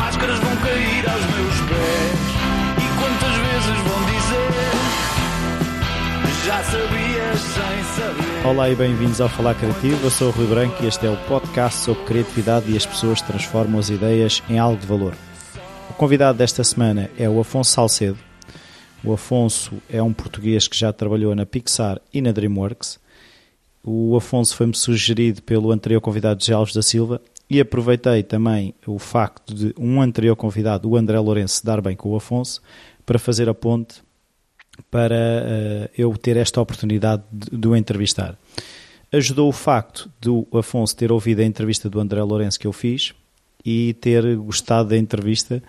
máscaras vão cair aos meus pés. E quantas vezes vão dizer: Já sabias sem saber. Olá e bem-vindos ao Falar Criativo. Eu sou o Rui Branco e este é o podcast sobre criatividade e as pessoas transformam as ideias em algo de valor. O convidado desta semana é o Afonso Salcedo. O Afonso é um português que já trabalhou na Pixar e na DreamWorks. O Afonso foi-me sugerido pelo anterior convidado Alves da Silva e aproveitei também o facto de um anterior convidado, o André Lourenço, dar bem com o Afonso para fazer a ponte para uh, eu ter esta oportunidade de, de o entrevistar. Ajudou o facto do Afonso ter ouvido a entrevista do André Lourenço que eu fiz e ter gostado da entrevista.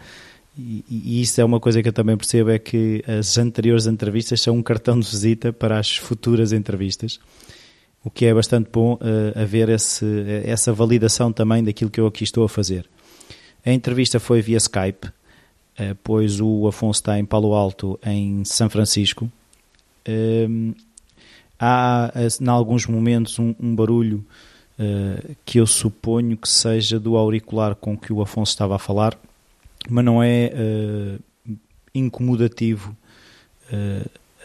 E, e isso é uma coisa que eu também percebo: é que as anteriores entrevistas são um cartão de visita para as futuras entrevistas o que é bastante bom uh, haver esse, essa validação também daquilo que eu aqui estou a fazer. A entrevista foi via Skype, uh, pois o Afonso está em Palo Alto, em São Francisco. Uh, há, em alguns momentos, um, um barulho uh, que eu suponho que seja do auricular com que o Afonso estava a falar, mas não é incomodativo,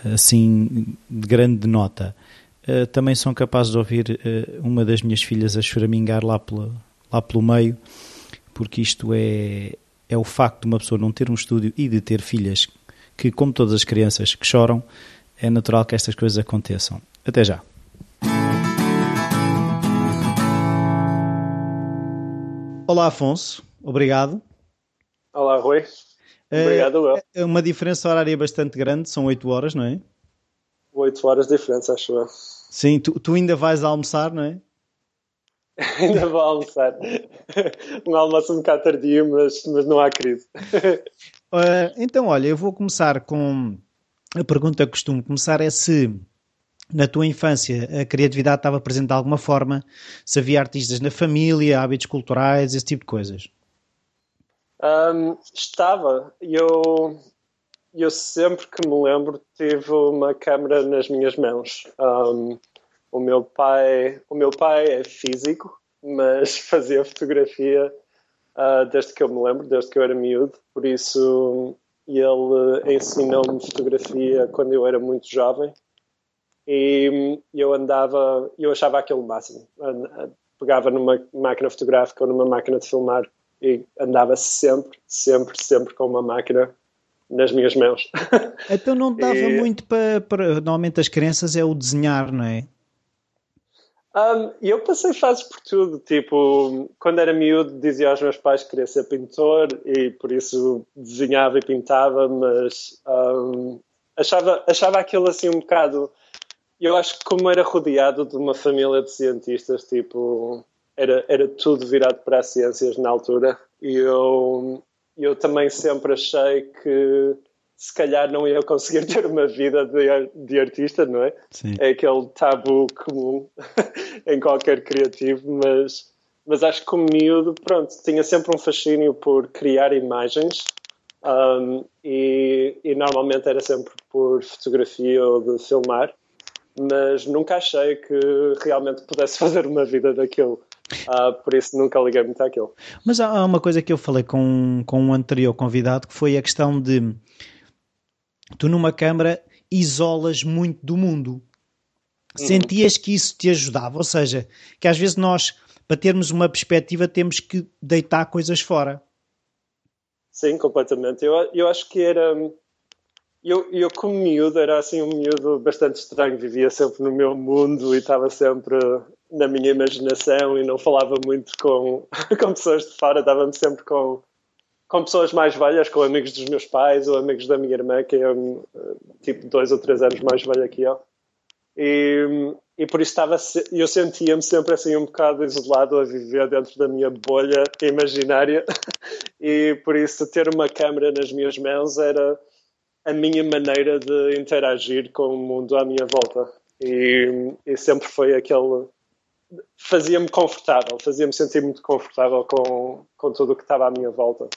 assim, de grande nota uh, também são capazes de ouvir uh, uma das minhas filhas a choramingar lá, pela, lá pelo meio, porque isto é, é o facto de uma pessoa não ter um estúdio e de ter filhas que, como todas as crianças que choram, é natural que estas coisas aconteçam. Até já. Olá, Afonso. Obrigado. Olá, Rui. Obrigado, uh, É uma diferença horária bastante grande, são 8 horas, não é? 8 horas de diferença, acho eu. Sim, tu, tu ainda vais almoçar, não é? ainda vou almoçar. um almoço um bocado tardio, mas, mas não há crise. uh, então, olha, eu vou começar com a pergunta que costumo começar é se na tua infância a criatividade estava presente de alguma forma, se havia artistas na família, hábitos culturais, esse tipo de coisas. Um, estava. Eu, eu sempre que me lembro tive uma câmera nas minhas mãos. Um, o meu pai, o meu pai é físico, mas fazia fotografia uh, desde que eu me lembro, desde que eu era miúdo. Por isso ele ensinou-me fotografia quando eu era muito jovem e eu andava, eu achava aquilo máximo. Pegava numa máquina fotográfica ou numa máquina de filmar e andava sempre, sempre, sempre com uma máquina nas minhas mãos. Então não dava e... muito para, para. Normalmente as crianças é o desenhar, não é? Um, eu passei fases por tudo, tipo, quando era miúdo dizia aos meus pais que queria ser pintor e por isso desenhava e pintava, mas um, achava, achava aquilo assim um bocado. Eu acho que como era rodeado de uma família de cientistas, tipo, era, era tudo virado para as ciências na altura e eu eu também sempre achei que se calhar não ia conseguir ter uma vida de, de artista, não é? Sim. É aquele tabu comum em qualquer criativo, mas, mas acho que como miúdo, pronto, tinha sempre um fascínio por criar imagens um, e, e normalmente era sempre por fotografia ou de filmar, mas nunca achei que realmente pudesse fazer uma vida daquilo. Uh, por isso nunca liguei muito àquilo. Mas há uma coisa que eu falei com, com um anterior convidado que foi a questão de tu numa câmara isolas muito do mundo. Uhum. Sentias que isso te ajudava? Ou seja, que às vezes nós, para termos uma perspectiva, temos que deitar coisas fora. Sim, completamente. Eu, eu acho que era. Eu, eu, como miúdo, era assim um miúdo bastante estranho, vivia sempre no meu mundo e estava sempre na minha imaginação e não falava muito com, com pessoas de fora, dava-me sempre com, com pessoas mais velhas, com amigos dos meus pais ou amigos da minha irmã, que é tipo dois ou três anos mais velha que eu. E, e por isso estava, eu sentia-me sempre assim um bocado isolado a viver dentro da minha bolha imaginária e por isso ter uma câmera nas minhas mãos era a minha maneira de interagir com o mundo à minha volta e, e sempre foi aquele fazia-me confortável, fazia-me sentir muito confortável com, com tudo o que estava à minha volta.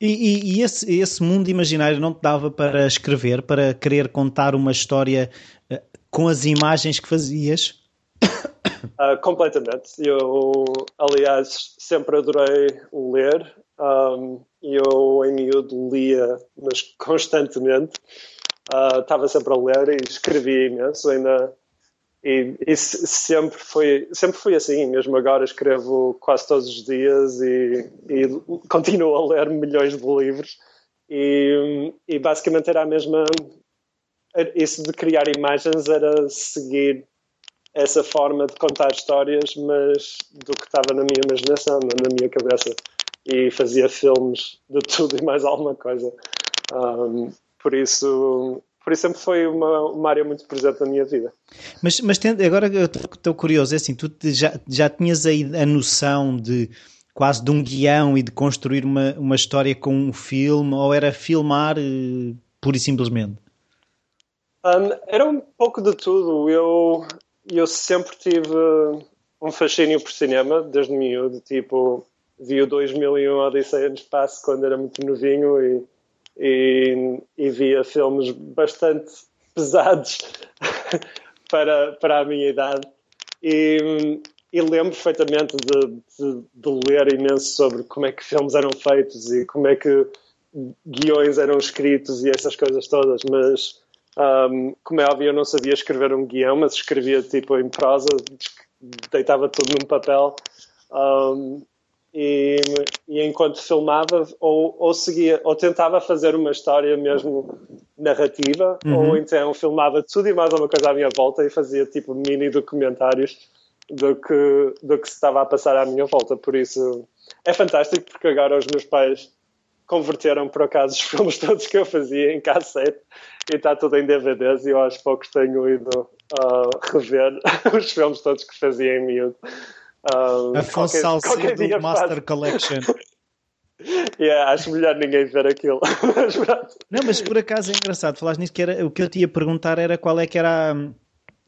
E, e, e esse, esse, mundo imaginário não te dava para escrever, para querer contar uma história uh, com as imagens que fazias? Uh, completamente. Eu, aliás, sempre adorei ler Um, eu, em miúdo, lia, mas constantemente. Uh, estava sempre a ler e escrevia imenso. Ainda, e, e, sempre, foi, sempre foi assim. Mesmo agora escrevo quase todos os dias e, e continuo a ler milhões de livros. E, e basicamente era a mesma. Isso de criar imagens era seguir essa forma de contar histórias, mas do que estava na minha imaginação, na minha cabeça. E fazia filmes de tudo e mais alguma coisa. Um, por isso, por isso sempre foi uma, uma área muito presente na minha vida. Mas, mas agora eu estou curioso, é assim, tu já, já tinhas aí a noção de quase de um guião e de construir uma, uma história com um filme, ou era filmar uh, pura e simplesmente? Um, era um pouco de tudo. Eu, eu sempre tive um fascínio por cinema, desde miúdo. Tipo, vi o 2001 Odisseia no Espaço quando era muito novinho e, e, e via filmes bastante pesados para, para a minha idade. E, e lembro perfeitamente de, de, de, ler imenso sobre como é que filmes eram feitos e como é que guiões eram escritos e essas coisas todas, mas um, como é óbvio eu não sabia escrever um guião, mas escrevia tipo em prosa, deitava tudo num papel um, e, e, enquanto filmava ou, ou, seguia ou tentava fazer uma história mesmo narrativa uhum. ou então filmava tudo e mais uma coisa à minha volta e fazia tipo mini documentários do que, do que se estava a passar à minha volta. Por isso é fantástico, porque agora os meus pais converteram por acaso os filmes todos que eu fazia em cassete e está tudo em DVDs e eu aos poucos tenho ido uh, rever os filmes todos que fazia em miúdo. Afonso Salcedo do Master faz... Collection. Yeah, acho melhor ninguém ver aquilo. Não, mas por acaso é engraçado, falaste nisso que era, o que eu te ia perguntar era qual é que era a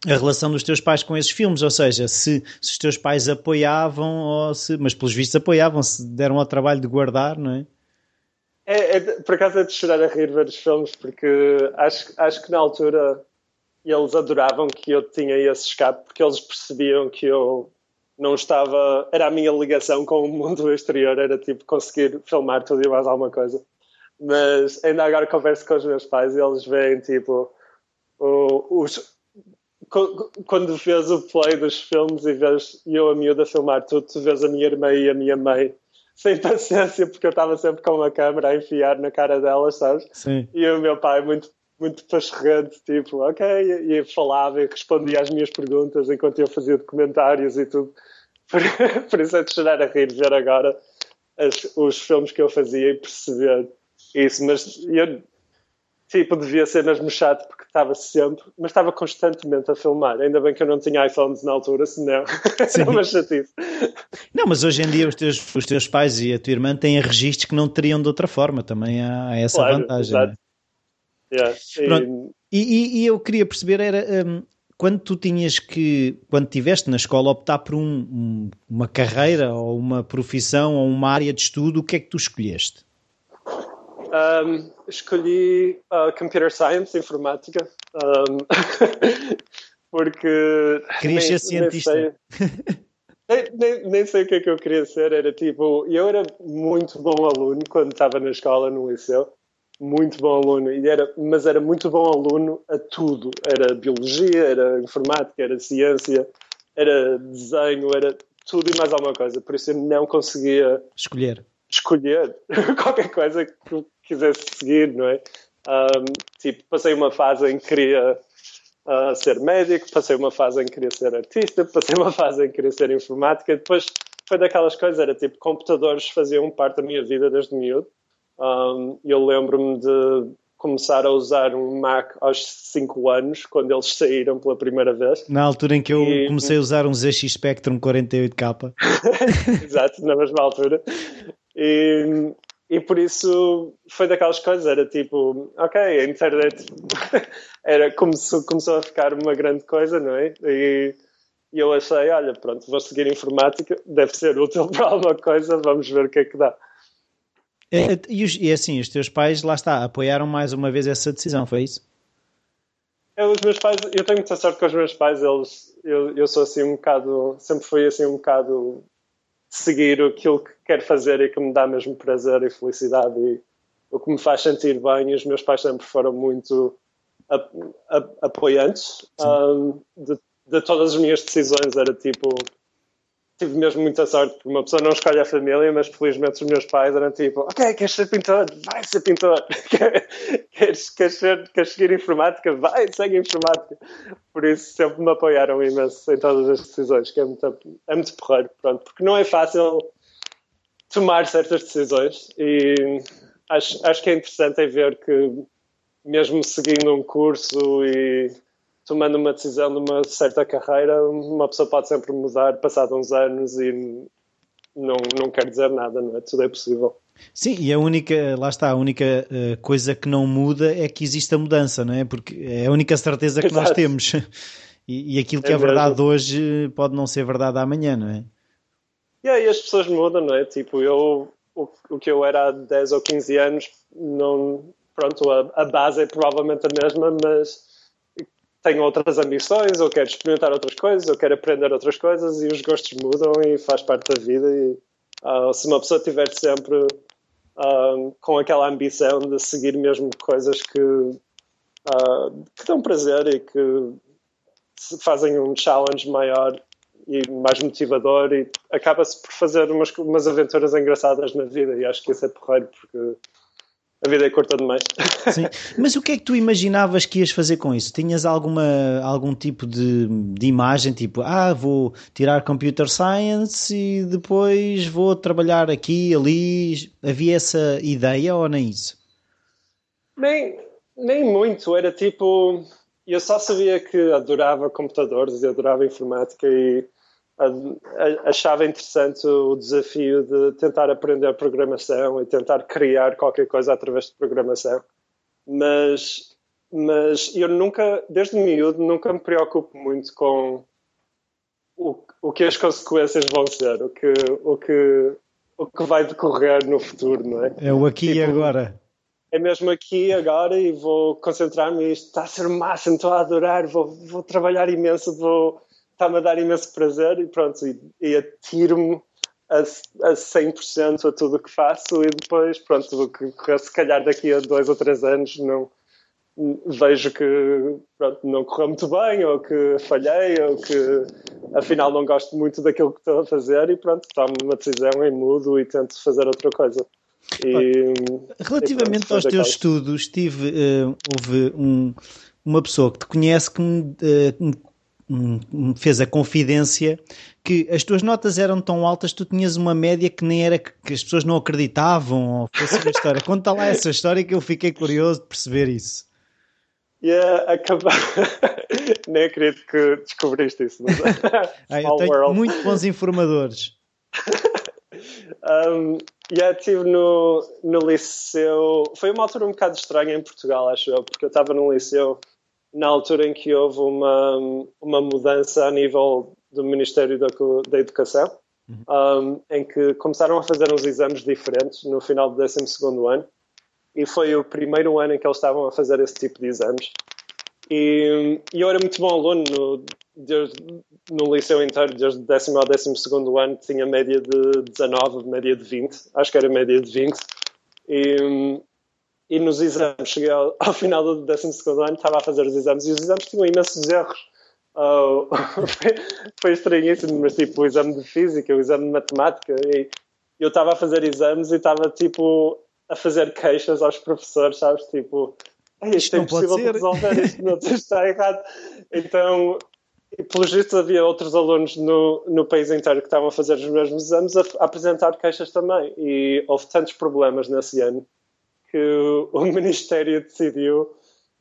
a relação dos teus pais com esses filmes, ou seja, se, se os teus pais apoiavam, ou se, mas pelos vistos apoiavam, se deram ao trabalho de guardar, não é? É, é, por acaso é de chorar a rir ver os filmes, porque acho, acho que na altura eles adoravam que eu tinha esse escape, porque eles percebiam que eu não estava. Era a minha ligação com o mundo exterior, era tipo conseguir filmar tudo e mais alguma coisa. Mas ainda agora converso com os meus pais e eles veem tipo os, quando vês o play dos filmes e vês eu a miúda filmar tudo, tu vês a minha irmã e a minha mãe sem paciência, porque eu estava sempre com uma câmera a enfiar na cara delas, sabes? Sim. E o meu pai muito muito pascherrante, tipo, ok, e, falava e respondia às minhas perguntas enquanto eu fazia documentários e tudo. Por, por isso é de chorar a rir ver agora as, os filmes que eu fazia e perceber isso, mas eu tipo, devia ser mesmo chato porque estava sempre, mas estava constantemente a filmar. Ainda bem que eu não tinha iPhones na altura, senão era uma chatice. Não, mas hoje em dia os teus, os teus pais e a tua irmã têm registros que não teriam de outra forma, também há, há essa claro, vantagem. Exato. É? Yeah. E... E, eu queria perceber era um, quando tu tinhas que, quando tiveste na escola optar por um, um, uma carreira ou uma profissão ou uma área de estudo, o que é que tu escolheste? Um, escolhi uh, Computer Science, Informática, um, porque... Querias ser cientista? Nem, nem, nem, sei o que é que eu queria ser, era tipo... Eu era muito bom aluno quando estava na escola, no liceu, muito bom aluno, e era, mas era muito bom aluno a tudo. Era biologia, era informática, era ciência, era desenho, era tudo e mais alguma coisa. Por isso eu não conseguia... Escolher escolher qualquer coisa que quisesse seguir, não é? Um, tipo, passei uma fase em que queria uh, ser médico, passei uma fase em que queria ser artista, passei uma fase em que queria ser informática, depois foi daquelas coisas, era tipo, computadores faziam parte da minha vida desde miúdo. Um, eu lembro-me de começar a usar um Mac aos 5 anos, quando eles saíram pela primeira vez. Na altura em que eu e... comecei a usar um ZX Spectrum 48K. Exato, na mesma altura. E, e por isso foi daquelas coisas, era tipo, ok, a internet era, começou, começou a ficar uma grande coisa, não é? E, e eu achei, olha, pronto, vou seguir informática, deve ser útil para alguma coisa, vamos ver o que é que dá. E, e, e assim, os teus pais, lá está, apoiaram mais uma vez essa decisão, foi isso? É, os meus pais, eu tenho muita sorte com os meus pais, eles, eu, eu sou assim um bocado, sempre fui assim um bocado seguir aquilo que quero fazer e que me dá mesmo prazer e felicidade e o que me faz sentir bem. E os meus pais sempre foram muito apoiantes um, de, de, todas as minhas decisões. Era tipo, tive mesmo muita sorte, porque uma pessoa não escolhe a família, mas felizmente os meus pais eram tipo, ok, queres ser pintor? Vai ser pintor. queres, queres, ser, queres seguir informática? Vai, segue informática. Por isso sempre me apoiaram imenso em todas as decisões, que é muito, é muito porreiro, pronto, porque não é fácil tomar certas decisões e acho, acho que é interessante é ver que mesmo seguindo um curso e tomando uma decisão de uma certa carreira, uma pessoa pode sempre mudar passado uns anos e não, não quer dizer nada, não é? Tudo é possível. Sim, e a única, lá está, a única uh, coisa que não muda é que existe a mudança, não é? Porque é a única certeza que Exato. nós temos. E, e aquilo que é, é verdade hoje pode não ser verdade amanhã, não é? E aí as pessoas mudam, não é? Tipo, eu, o, o que eu era há 10 ou 15 anos, não, pronto, a, a base é provavelmente a mesma, mas tenho outras ambições, ou quero experimentar outras coisas, ou quero aprender outras coisas e os gostos mudam e faz parte da vida. E uh, se uma pessoa estiver sempre uh, com aquela ambição de seguir mesmo coisas que, uh, que dão prazer e que fazem um challenge maior e mais motivador e acaba-se por fazer umas, umas aventuras engraçadas na vida e acho que isso é porreiro porque a vida é curta demais. Sim. Mas o que é que tu imaginavas que ias fazer com isso? Tinhas alguma, algum tipo de, de imagem, tipo, ah, vou tirar Computer Science e depois vou trabalhar aqui, ali? Havia essa ideia ou nem isso? Nem, nem muito, era tipo, eu só sabia que adorava computadores e adorava informática e achava interessante o desafio de tentar aprender programação e tentar criar qualquer coisa através de programação. Mas, mas eu nunca, desde miúdo, nunca me preocupo muito com o, o que as consequências vão ser, o que, o, que, o que vai decorrer no futuro, não é? É o aqui tipo, e agora. É mesmo aqui e agora e vou concentrar-me isto. Está a ser máximo, estou a adorar, vou, vou trabalhar imenso, vou está-me a dar imenso prazer e pronto, e, e atiro-me a, a 100% a tudo o que faço e depois, pronto, o que correr se calhar daqui a dois ou três anos não vejo que pronto, não correu muito bem ou que falhei ou que afinal não gosto muito daquilo que estou a fazer e pronto, tomo uma decisão e mudo e tento fazer outra coisa. E, Relativamente e aos teus estudos, tive, uh, houve um, uma pessoa que te conhece que me, uh, me fez a confidência que as tuas notas eram tão altas tu tinhas uma média que nem era que as pessoas não acreditavam ou fosse uma história. Conta lá essa história que eu fiquei curioso de perceber isso. Yeah, acaba... nem acredito que descobriste isso. Mas... ah, eu tenho world. muito bons informadores. um, yeah, estive no, no liceu. Foi uma altura um bocado estranha em Portugal, acho eu, porque eu estava no liceu na altura em que houve uma, uma mudança a nível do Ministério da, da Educação, uhum. um, em que começaram a fazer uns exames diferentes no final do 12 ano, e foi o primeiro ano em que eles estavam a fazer esse tipo de exames. E, e eu era muito bom aluno no, desde, no liceu inteiro, desde o décimo ao décimo segundo ano, tinha média de 19, média de 20, acho que era média de 20. E, e nos exames, cheguei ao, ao final do 12 ano, estava a fazer os exames e os exames tinham imensos erros. Uh, foi, foi estranhíssimo, mas tipo o exame de física, o exame de matemática, e eu estava a fazer exames e estava tipo a fazer queixas aos professores, sabes? Tipo, isto, é impossível de resolver, isto não está errado. Então, pelos vistos, havia outros alunos no, no país inteiro que estavam a fazer os mesmos exames a, a apresentar queixas também. E houve tantos problemas nesse ano que o Ministério decidiu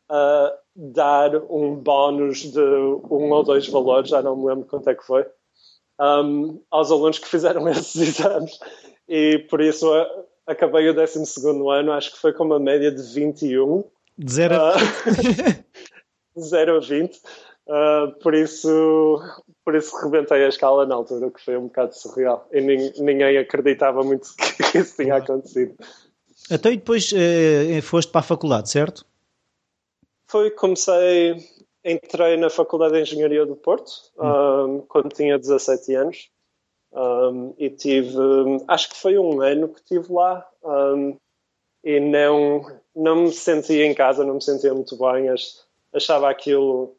uh, dar um bónus de um ou dois valores, já não me lembro quanto é que foi, um, aos alunos que fizeram esses exames. E por isso uh, acabei o 12 ano, acho que foi com uma média de 21. De 0 a 20. Uh, 0 a 20. Uh, por isso por isso rebentei a escala na altura, que foi um bocado surreal. E ninguém acreditava muito que isso tinha acontecido. Então e depois eh, foste para a faculdade, certo? Foi, comecei, entrei na Faculdade de Engenharia do Porto hum. um, quando tinha 17 anos Um, e tive, acho que foi um ano que estive lá um, e não, não me sentia em casa, não me sentia muito bem, achava aquilo,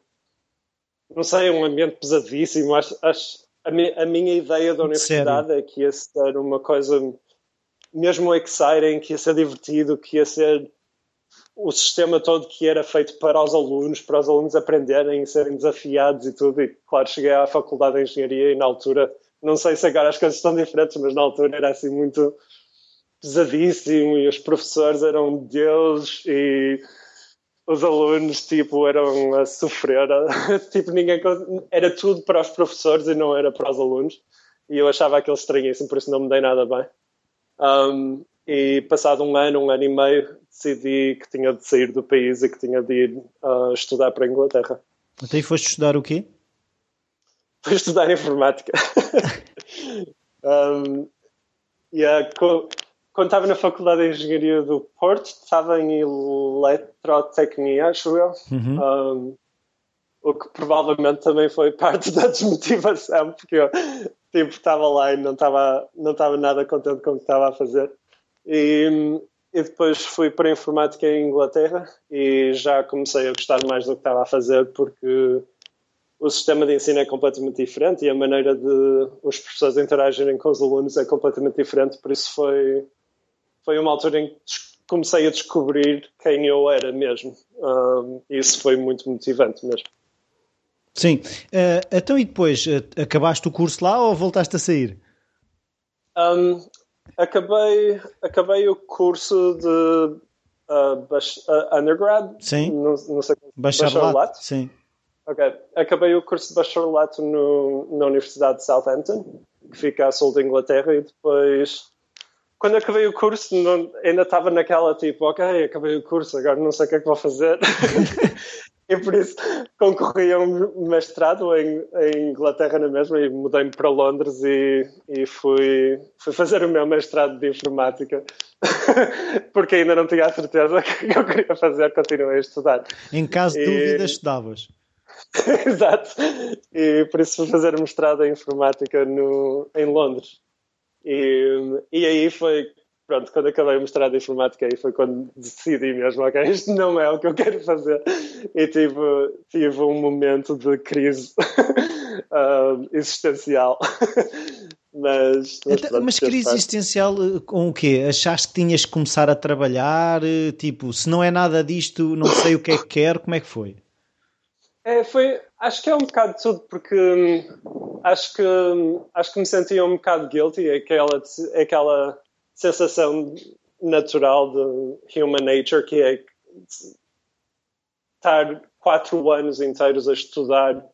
não sei, um ambiente pesadíssimo. Acho, acho, a, mi, a minha ideia da universidade Sério? é que ia ser uma coisa mesmo exciting, que ia ser divertido, que ia ser o sistema todo que era feito para os alunos, para os alunos aprenderem, serem desafiados e tudo. E claro, cheguei à Faculdade de Engenharia e na altura, não sei se agora as coisas estão diferentes, mas na altura era assim muito pesadíssimo e os professores eram Deus e os alunos tipo eram a sofrer, tipo ninguém era tudo para os professores e não era para os alunos. E eu achava aquilo estranhíssimo, por isso não me dei nada bem. Um, e passado um ano, um ano e meio, decidi que tinha de sair do país e que tinha de ir uh, estudar para a Inglaterra. Até então, aí foste estudar o quê? Fui estudar informática. um, yeah, quando estava na Faculdade de Engenharia do Porto, estava em eletrotecnia, acho eu. Uhum. Um, o que provavelmente também foi parte da desmotivação, porque eu tipo, estava lá e não estava, não estava nada contente com o que estava a fazer. E, e depois fui para a informática em Inglaterra e já comecei a gostar mais do que estava a fazer porque o sistema de ensino é completamente diferente e a maneira de os professores interagirem com os alunos é completamente diferente, por isso foi, foi uma altura em que comecei a descobrir quem eu era mesmo. Um, isso foi muito motivante mesmo. Sim. Uh, então e depois, uh, acabaste o curso lá ou voltaste a sair? Um, acabei, acabei o curso de uh, undergrad. Sim. Não, não sei, bacharelato. bacharelato. Sim. Ok. Acabei o curso de bacharelato no, na Universidade de Southampton, que fica a sul da Inglaterra, e depois quando acabei o curso, não, ainda estava naquela tipo, ok, acabei o curso, agora não sei o que é que vou fazer. e por isso concorri a um mestrado em, em Inglaterra na mesma e mudei-me para Londres e, e fui, fui fazer o meu mestrado de informática. Porque ainda não tinha a certeza que eu queria fazer, continuei a estudar. Em caso de e... dúvida, estudavas. Exato. E por isso fui fazer mestrado em informática no, em Londres. E, e aí foi, pronto, quando acabei o mestrado de informática, aí foi quando decidi mesmo, ok, isto não é o que eu quero fazer. E tive, tive um momento de crise uh, existencial. mas, mas, então, pronto, mas crise existencial eh, com o quê? Achaste que tinhas que começar a trabalhar? Eh, tipo, se não é nada disto, não sei o que é que quero, como é que foi? É, foi, acho que é um bocado de tudo, porque hum, acho que, hum, acho que me sentia um bocado guilty, aquela, é aquela sensação natural de human nature que é estar quatro anos inteiros a estudar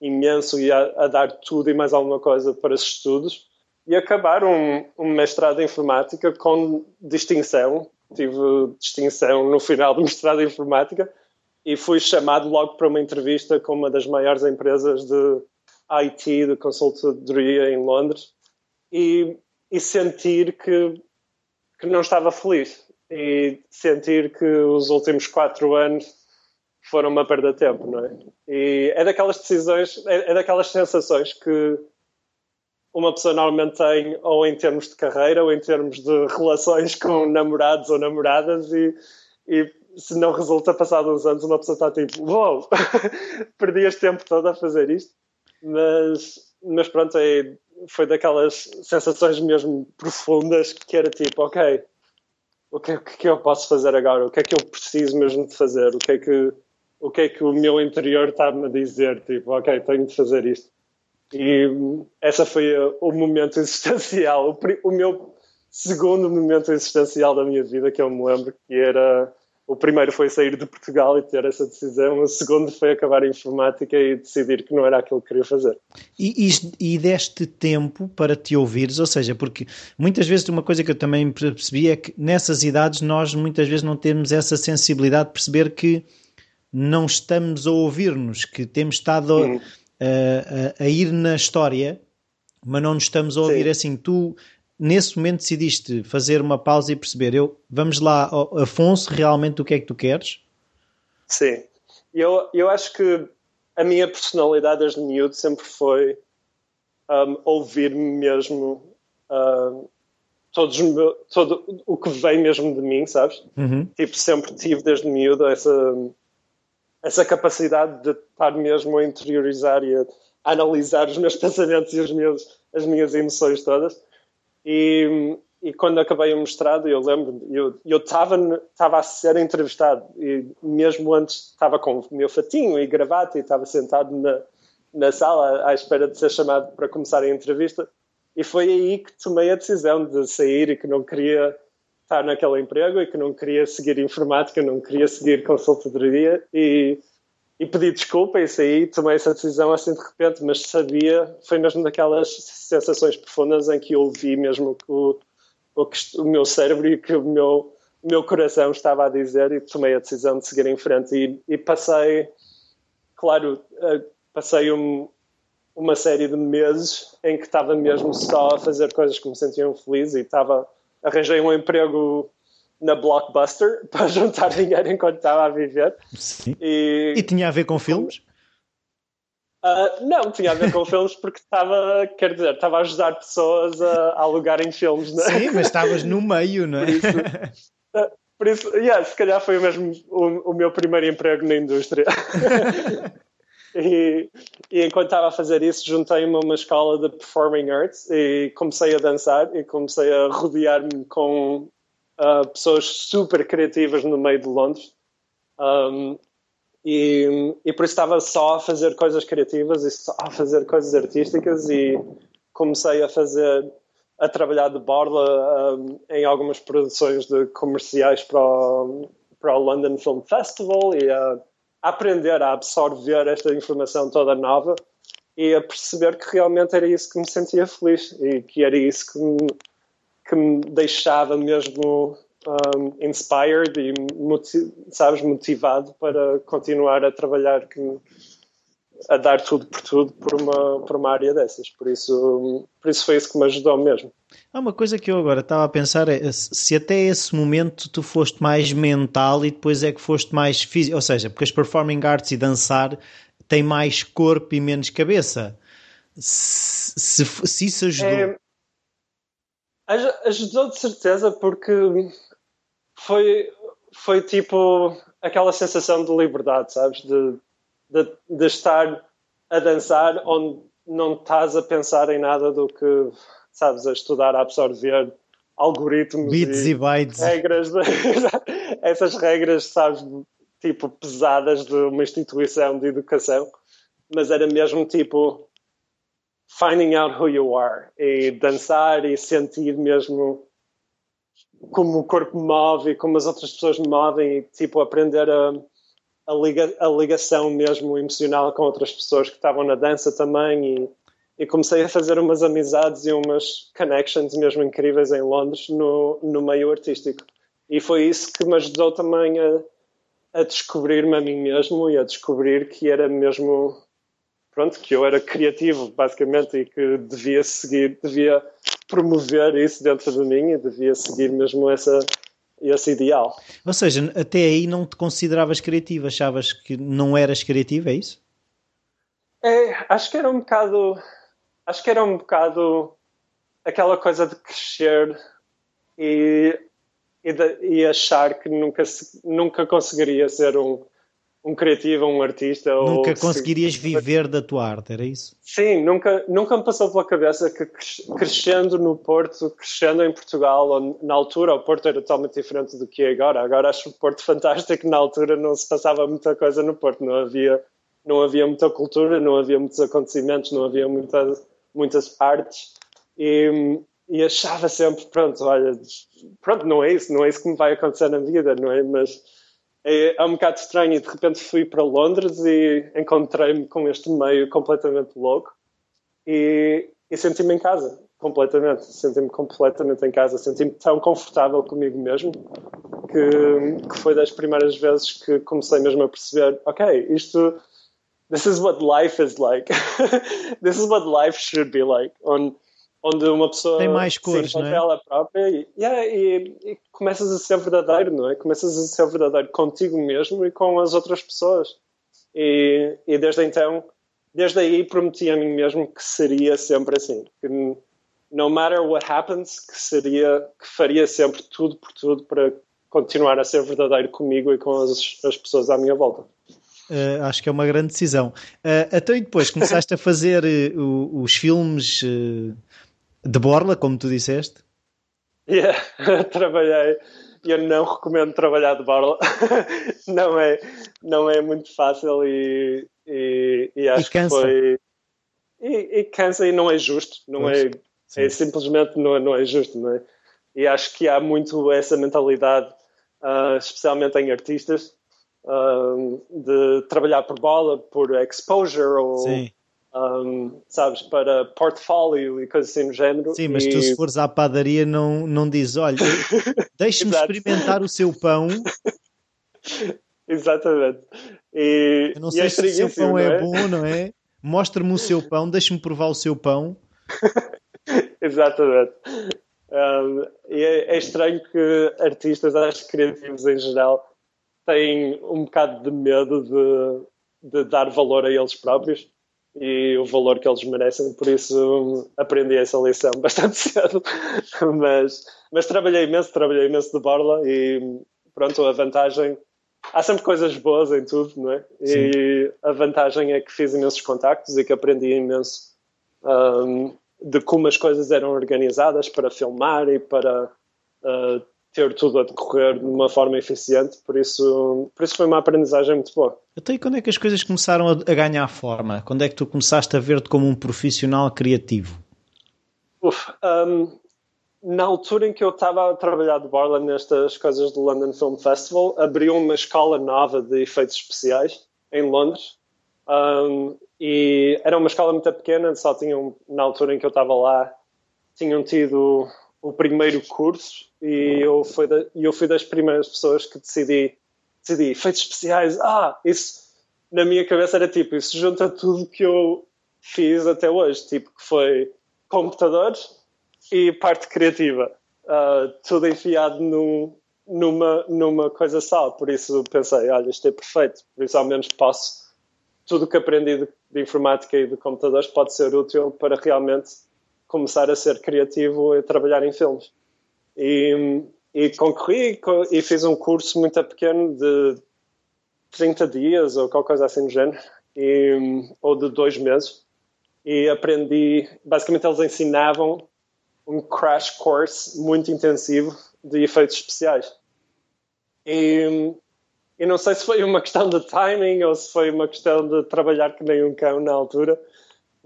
imenso e a, a, dar tudo e mais alguma coisa para esses estudos e acabar um, um mestrado em informática com distinção. Tive distinção no final do mestrado em informática e fui chamado logo para uma entrevista com uma das maiores empresas de IT, de consultoria em Londres, e, e sentir que, que não estava feliz e sentir que os últimos quatro anos foram uma perda de tempo, não é? E é daquelas decisões, é, é daquelas sensações que uma pessoa normalmente tem ou em termos de carreira ou em termos de relações com namorados ou namoradas e, e se não resulta, passado uns anos, uma pessoa está tipo, uou, wow, perdi este tempo todo a fazer isto. Mas, mas pronto, é, foi daquelas sensações mesmo profundas que era tipo, ok, o que, o é que eu posso fazer agora? O que é que eu preciso mesmo de fazer? O que é que o, que é que o meu interior está-me a dizer? Tipo, ok, tenho de fazer isto. E essa foi o momento existencial, o, o meu segundo momento existencial da minha vida que eu me lembro, que era o primeiro foi sair de Portugal e ter essa decisão, o segundo foi acabar a informática e decidir que não era aquilo que queria fazer. E, e, e deste tempo para te ouvires, ou seja, porque muitas vezes uma coisa que eu também percebi é que nessas idades nós muitas vezes não temos essa sensibilidade de perceber que não estamos a ouvir-nos, que temos estado a, a, a, ir na história, mas não nos estamos a ouvir Sim. assim. Tu nesse momento decidiste fazer uma pausa e perceber, eu, vamos lá, Afonso, realmente o que é que tu queres? Sim, eu, eu acho que a minha personalidade desde miúdo sempre foi um, ouvir-me mesmo todos todo o que vem mesmo de mim, sabes? Uhum. Tipo, sempre tive desde miúdo essa, essa capacidade de estar mesmo a interiorizar e a analisar os meus pensamentos e os meus, as minhas emoções todas. E, e quando acabei o mestrado, eu lembro, eu estava a ser entrevistado e mesmo antes estava com o meu fatinho e gravata e estava sentado na, na sala à espera de ser chamado para começar a entrevista. E foi aí que tomei a decisão de sair e que não queria estar naquele emprego e que não queria seguir informática, não queria seguir consultoria. E, e pedi desculpa e saí, tomei essa decisão assim de repente, mas sabia, foi mesmo daquelas sensações profundas em que eu ouvi mesmo o, o, que o meu cérebro e que o meu, o meu coração estava a dizer e tomei a decisão de seguir em frente e, e passei, claro, uh, passei um, uma série de meses em que estava mesmo só a fazer coisas que me sentiam feliz e estava arranjei um emprego na Blockbuster para juntar dinheiro enquanto estava a viver. Sim. E, e tinha a ver com filmes? Uh, não, tinha a ver com filmes porque estava, quer dizer, estava a ajudar pessoas a, a alugarem filmes. Não é? Sim, mas estavas no meio, não é? Por isso, uh, por isso yeah, se calhar foi o mesmo o, o meu primeiro emprego na indústria. E, e, enquanto estava a fazer isso, juntei-me a uma escola de Performing Arts e comecei a dançar e comecei a rodear-me com uh, pessoas super criativas no meio de Londres. Um, e, e por isso estava só a fazer coisas criativas e só a fazer coisas artísticas e comecei a fazer a trabalhar de borla um, em algumas produções de comerciais para o, para o London Film Festival e a aprender a absorver esta informação toda nova e a perceber que realmente era isso que me sentia feliz e que era isso que me, que me deixava mesmo um, inspired e sabes, motivado para continuar a trabalhar que, a dar tudo por tudo por uma, por uma área dessas. Por isso, por isso foi isso que me ajudou mesmo. Há uma coisa que eu agora estava a pensar é se até esse momento tu foste mais mental e depois é que foste mais físico, ou seja, porque as performing arts e dançar têm mais corpo e menos cabeça. Se, se, se isso ajudou. É, ajudou de certeza porque foi, foi tipo aquela sensação de liberdade, sabes? De, de, de estar a dançar onde não estás a pensar em nada do que sabes, a estudar, a absorver algoritmos Bits e, e bytes. regras, de, essas regras, sabes, tipo pesadas de uma instituição de educação, mas era mesmo tipo finding out who you are e dançar e sentir mesmo como o corpo move e como as outras pessoas movem e tipo aprender a, a, liga, a ligação mesmo emocional com outras pessoas que estavam na dança também e e comecei a fazer umas amizades e umas connections mesmo incríveis em Londres no, no meio artístico. E foi isso que me ajudou também a, a descobrir-me a mim mesmo e a descobrir que era mesmo pronto, que eu era criativo basicamente e que devia seguir, devia promover isso dentro de mim e devia seguir mesmo essa esse ideal. Ou seja, até aí não te consideravas criativo, achavas que não eras criativo, é isso? É, acho que era um bocado acho que era um bocado aquela coisa de crescer e, e, de, e achar que nunca, nunca conseguiria ser um, um criativo, um artista. Nunca ou, conseguirias se... viver da tua arte, era isso? Sim, nunca, nunca me passou pela cabeça que crescendo no Porto, crescendo em Portugal, ou, na altura o Porto era totalmente diferente do que é agora. Agora acho o Porto fantástico, na altura não se passava muita coisa no Porto, não havia, não havia muita cultura, não havia muitos acontecimentos, não havia muita muitas artes e, e achava sempre, pronto, olha, pronto, não é isso, não é isso que me vai acontecer na vida, não é? Mas é, é um bocado estranho e de repente fui para Londres e encontrei-me com este meio completamente louco e, e senti-me em casa, completamente, senti-me completamente em casa, senti-me tão confortável comigo mesmo que, que foi das primeiras vezes que comecei mesmo a perceber, ok, isto this is what life is like. this is what life should be like. On, onde uma pessoa tem mais cores, se não é? ela própria e, yeah, e, e, começas a ser verdadeiro, não é? Começas a ser verdadeiro contigo mesmo e com as outras pessoas. E, e desde então desde aí prometi a mim mesmo que seria sempre assim. Que no matter what happens, que seria, que faria sempre tudo por tudo para continuar a ser verdadeiro comigo e com as, as pessoas à minha volta. Uh, acho que é uma grande decisão. Uh, então, e depois começaste a fazer uh, os filmes de Borla, como tu disseste? Yeah, trabalhei. Eu não recomendo trabalhar de Borla. não, é, não é muito fácil e, e, e acho e que foi. E, e, cansa e não é justo. Não é, é simplesmente não é, não é justo, não é? E acho que há muito essa mentalidade, especialmente em artistas, de trabalhar por bola, por exposure ou um, sabes, para portfólio e coisas assim do género. Sim, mas e... tu se fores à padaria não, não dizes, olha, deixe-me experimentar o seu pão. Exatamente. E, Eu não sei é se o seu pão é? é? bom, não é? Mostra-me o seu pão, deixe-me provar o seu pão. Exatamente. Um, e é, é, estranho que artistas, acho criativos em geral, têm um bocado de medo de, de dar valor a eles próprios e o valor que eles merecem, por isso aprendi essa lição bastante cedo. mas, mas trabalhei imenso, trabalhei imenso de borla e pronto, a vantagem. Há sempre coisas boas em tudo, não é? Sim. E a vantagem é que fiz imensos contactos e que aprendi imenso um, de como as coisas eram organizadas para filmar e para uh, ter tudo a decorrer de uma forma eficiente, por isso, por isso foi uma aprendizagem muito boa. Então, e quando é que as coisas começaram a, a ganhar forma? Quando é que tu começaste a ver-te como um profissional criativo? Uf, um, na altura em que eu estava a trabalhar de borla nestas coisas do London Film Festival, abriu uma escola nova de efeitos especiais em Londres. Um, e era uma escola muito pequena, só tinham, na altura em que eu estava lá, tinham tido o primeiro curso e eu fui, da, eu fui das primeiras pessoas que decidi, decidi efeitos especiais. Ah, isso na minha cabeça era tipo, isso junta tudo que eu fiz até hoje, tipo que foi computadores e parte criativa, uh, tudo enfiado num, numa, numa coisa só. Por isso pensei, olha, isto é perfeito, por isso ao menos posso, tudo que aprendi de, de informática e de computadores pode ser útil para realmente começar a ser criativo e trabalhar em filmes. E, e concorri e fiz um curso muito pequeno de 30 dias ou qualquer coisa assim do género, e, ou de dois meses. E aprendi, basicamente eles ensinavam um crash course muito intensivo de efeitos especiais. E, e não sei se foi uma questão de timing ou se foi uma questão de trabalhar que nem um cão na altura,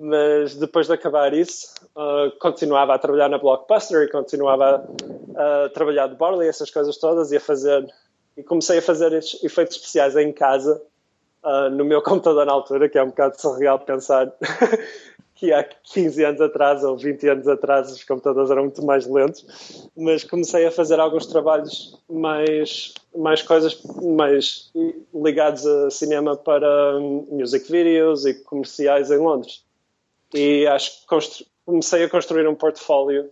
mas depois de acabar isso, uh, continuava a trabalhar na Blockbuster e continuava a, trabalhar de Borley, essas coisas todas, e a fazer. E comecei a fazer efeitos especiais em casa, uh, no meu computador na altura, que é um bocado surreal pensar que há 15 anos atrás ou 20 anos atrás os computadores eram muito mais lentos, mas comecei a fazer alguns trabalhos mais, mais coisas mais ligados a cinema para um, music videos e comerciais em Londres e acho que comecei a construir um portfólio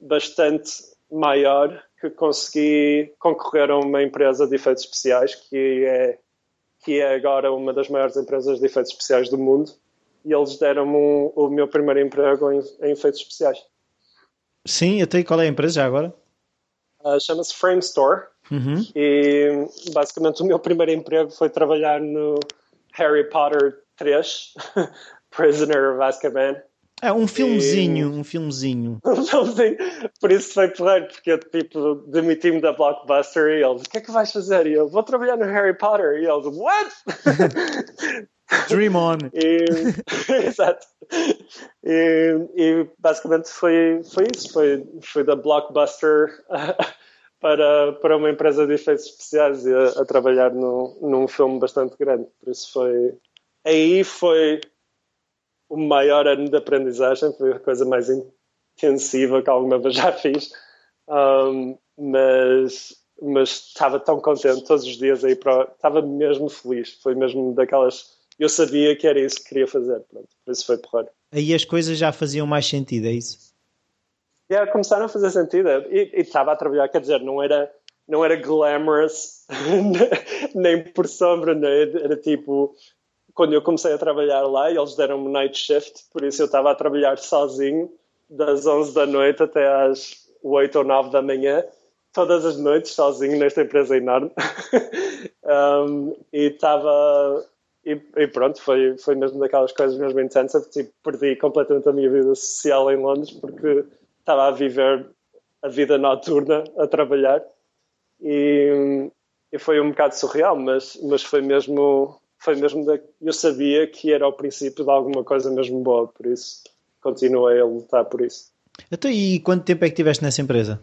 bastante maior que consegui concorrer a uma empresa de efeitos especiais que é que é agora uma das maiores empresas de efeitos especiais do mundo e eles deram-me um, o meu primeiro emprego em, em, efeitos especiais. Sim, até qual é a empresa já agora? Uh, Chama-se Frame Store uhum. e basicamente o meu primeiro emprego foi trabalhar no Harry Potter 3 Prisoner of Azkaban. É um filmezinho, e... um filmezinho. Um filmezinho. Por isso foi porreiro, porque eu tipo demiti-me da Blockbuster e eles, o que é que vais fazer? E eu, vou trabalhar no Harry Potter. E eles, what? Dream on. E, exato. E, e, basicamente foi, foi isso. Foi, foi da Blockbuster para, para uma empresa de efeitos especiais e a, a trabalhar no, num filme bastante grande. Por isso foi. Aí foi o maior ano de aprendizagem, foi a coisa mais intensiva que alguma vez já fiz. Um, mas, mas estava tão contente todos os dias aí para. Estava mesmo feliz. Foi mesmo daquelas. Eu sabia que era isso que queria fazer. Pronto, por isso foi porreiro. Aí as coisas já faziam mais sentido, é isso? Yeah, começaram a fazer sentido. E, e estava a trabalhar, quer dizer, não era, não era glamorous, nem por sombra, não era, era tipo quando eu comecei a trabalhar lá, eles deram-me night shift, por isso eu estava a trabalhar sozinho das 11 da noite até às 8 ou 9 da manhã, todas as noites sozinho nesta empresa enorme. um, e estava. E, e, pronto, foi, foi mesmo daquelas coisas mesmo intensas. Tipo, perdi completamente a minha vida social em Londres porque estava a viver a vida noturna a trabalhar. E, e foi um bocado surreal, mas, mas foi mesmo. Foi mesmo da, eu sabia que era o princípio de alguma coisa mesmo boa, por isso continuei a lutar por isso. Então, e quanto tempo é que tiveste nessa empresa?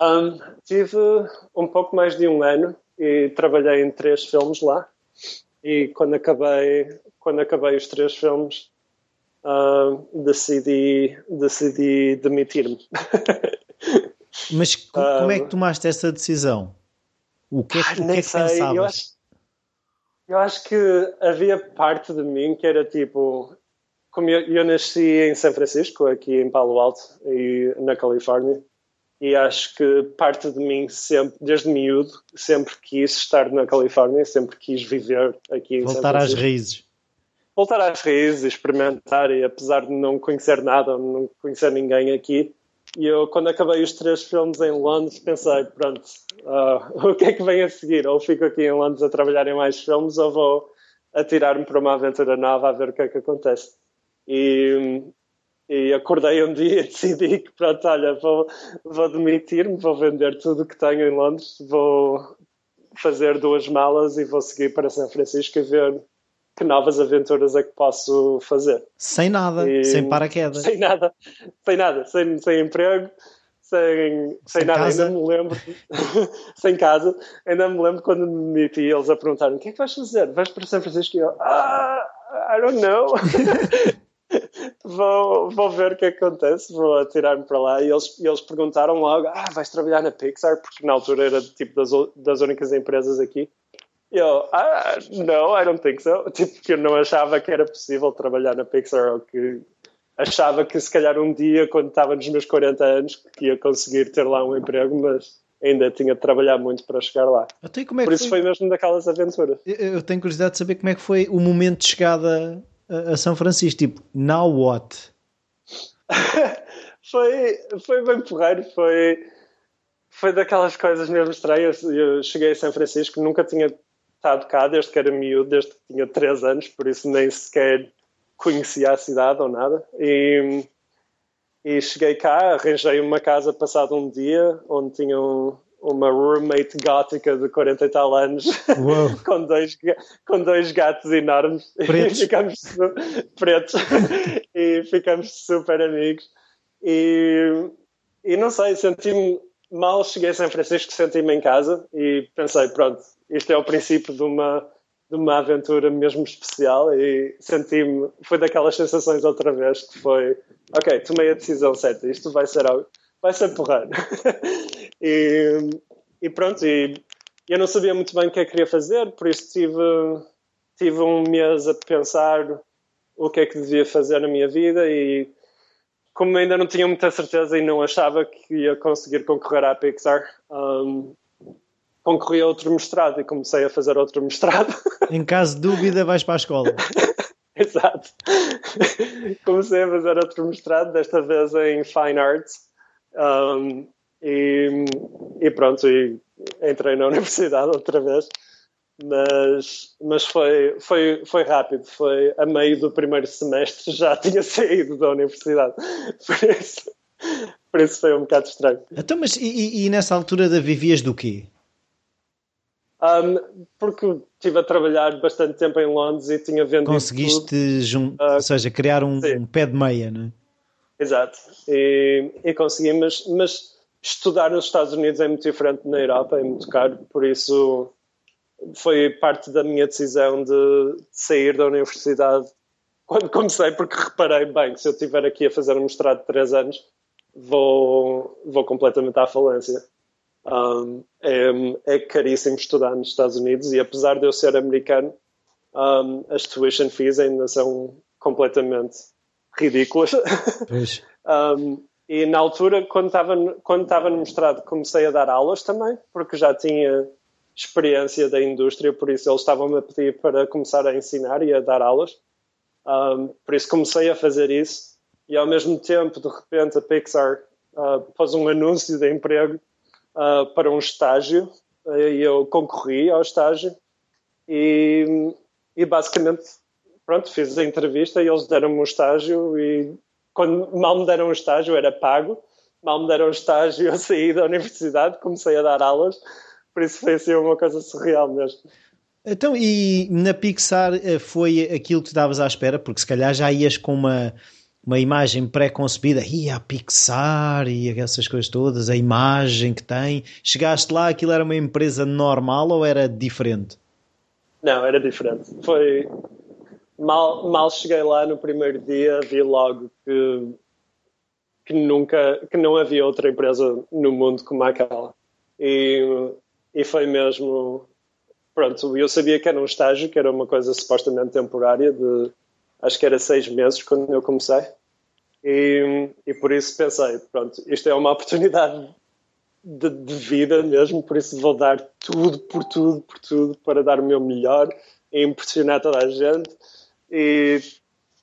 Um, tive um pouco mais de um ano e trabalhei em três filmes lá. E quando acabei, quando acabei os três filmes, decidi, decidi demitir-me. Mas como é que tomaste essa decisão? O que é que, o que, é que pensavas? Eu acho, que havia parte de mim que era tipo, como eu, eu, nasci em São Francisco, aqui em Palo Alto, e na Califórnia, e acho que parte de mim sempre, desde miúdo, sempre quis estar na Califórnia, sempre quis viver aqui em Voltar às raízes. Voltar às raízes, experimentar, e apesar de não conhecer nada, não conhecer ninguém aqui, e eu, quando acabei os três filmes em Londres, pensei, pronto, uh, o que é que vem a seguir? Ou fico aqui em Londres a trabalhar em mais filmes, ou vou atirar-me para uma aventura nova a ver o que é que acontece. E, e acordei um dia e decidi que, pronto, olha, vou, vou demitir-me, vou vender tudo o que tenho em Londres, vou fazer duas malas e vou seguir para São Francisco e ver que novas aventuras é que posso fazer. Sem nada, e, sem paraquedas. Sem nada, sem nada, sem, sem emprego, sem, sem, sem nada. Casa. Ainda me lembro, sem casa, ainda me lembro quando me meti eles a perguntar o que é que vais fazer? Vais para São Francisco? E eu, ah, I don't know. vou, vou ver o que acontece, vou atirar-me para lá. E eles, eles perguntaram logo: Ah, vais trabalhar na Pixar? Porque na altura era tipo das, das únicas empresas aqui. E eu, ah, no, I don't think so. Tipo, que eu não achava que era possível trabalhar na Pixar ou que achava que se calhar um dia, quando estava nos meus 40 anos, que ia conseguir ter lá um emprego, mas ainda tinha de trabalhar muito para chegar lá. Então, é Por isso foi? foi mesmo daquelas aventuras. Eu tenho curiosidade de saber como é que foi o momento de chegada a São Francisco, tipo, now what? foi, foi bem porreiro, foi, foi daquelas coisas mesmo estranhas. Eu cheguei a São Francisco, nunca tinha estado cá desde que era miúdo, desde que tinha 3 anos, por isso nem sequer conhecia a cidade ou nada. E, e cheguei cá, arranjei uma casa passado um dia, onde tinham uma roommate gótica de 40 e tal anos com, dois, com dois gatos enormes pretos. e ficamos pretos e ficamos super amigos e, e não sei, senti-me mal cheguei a São Francisco, senti-me em casa e pensei, pronto, isto é o princípio de uma de uma aventura mesmo especial e senti-me, foi daquelas sensações outra vez que foi, ok, tomei a decisão certa, isto vai ser algo vai ser porreiro. e, e, pronto, e eu não sabia muito bem o que é que queria fazer, por isso tive, tive um mês a pensar o que é que devia fazer na minha vida e como ainda não tinha muita certeza e não achava que ia conseguir concorrer à Pixar, um, concorri a outro mestrado e comecei a fazer outro mestrado. Em caso de dúvida, vais para a escola. Exato. Comecei a fazer outro mestrado, desta vez em Fine Arts. Um, e, e, pronto, e entrei na universidade outra vez, mas, mas foi, foi, foi rápido, foi a meio do primeiro semestre já tinha saído da universidade, por isso, por isso foi um bocado estranho. Então, mas e, e nessa altura da vivias do quê? Um, porque estive a trabalhar bastante tempo em Londres e tinha vendido Conseguiste, jun... uh, ou seja, criar um, um, pé de meia, não é? Exato. E, e consegui, mas, mas estudar nos Estados Unidos é muito diferente na Europa, é muito caro, por isso foi parte da minha decisão de, de sair da universidade quando comecei, porque reparei bem que se eu estiver aqui a fazer um mestrado de 3 anos, vou, vou completamente à falência. Um, é, é, caríssimo estudar nos Estados Unidos e apesar de eu ser americano, um, as tuition fees ainda são completamente ridículas. um, e na altura, quando estava quando estava no mestrado, comecei a dar aulas também, porque já tinha experiência da indústria, por isso eles estavam a pedir para começar a ensinar e a dar aulas. Um, por isso comecei a fazer isso e ao mesmo tempo, de repente, a Pixar uh, pôs um anúncio de emprego uh, para um estágio e eu concorri ao estágio e, e basicamente pronto, fiz a entrevista e eles deram-me um estágio e quando mal me deram um estágio era pago, mal me deram um estágio eu saí da universidade, comecei a dar aulas, por isso foi assim uma coisa surreal mesmo. Então, e na Pixar eh, foi aquilo que tu davas à espera? Porque se calhar já ias com uma, uma imagem pré-concebida, e a Pixar e essas coisas todas, a imagem que tem. Chegaste lá, aquilo era uma empresa normal ou era diferente? Não, era diferente. Foi, mal, mal cheguei lá no primeiro dia, vi logo que, que nunca, que não havia outra empresa no mundo como aquela. E, e foi mesmo, pronto, eu sabia que era um estágio, que era uma coisa supostamente temporária, de, acho que era seis meses quando eu comecei. E, e por isso pensei, pronto, isto é uma oportunidade de, de, vida mesmo, por isso vou dar tudo, por tudo, por tudo, para dar o meu melhor e impressionar toda a gente e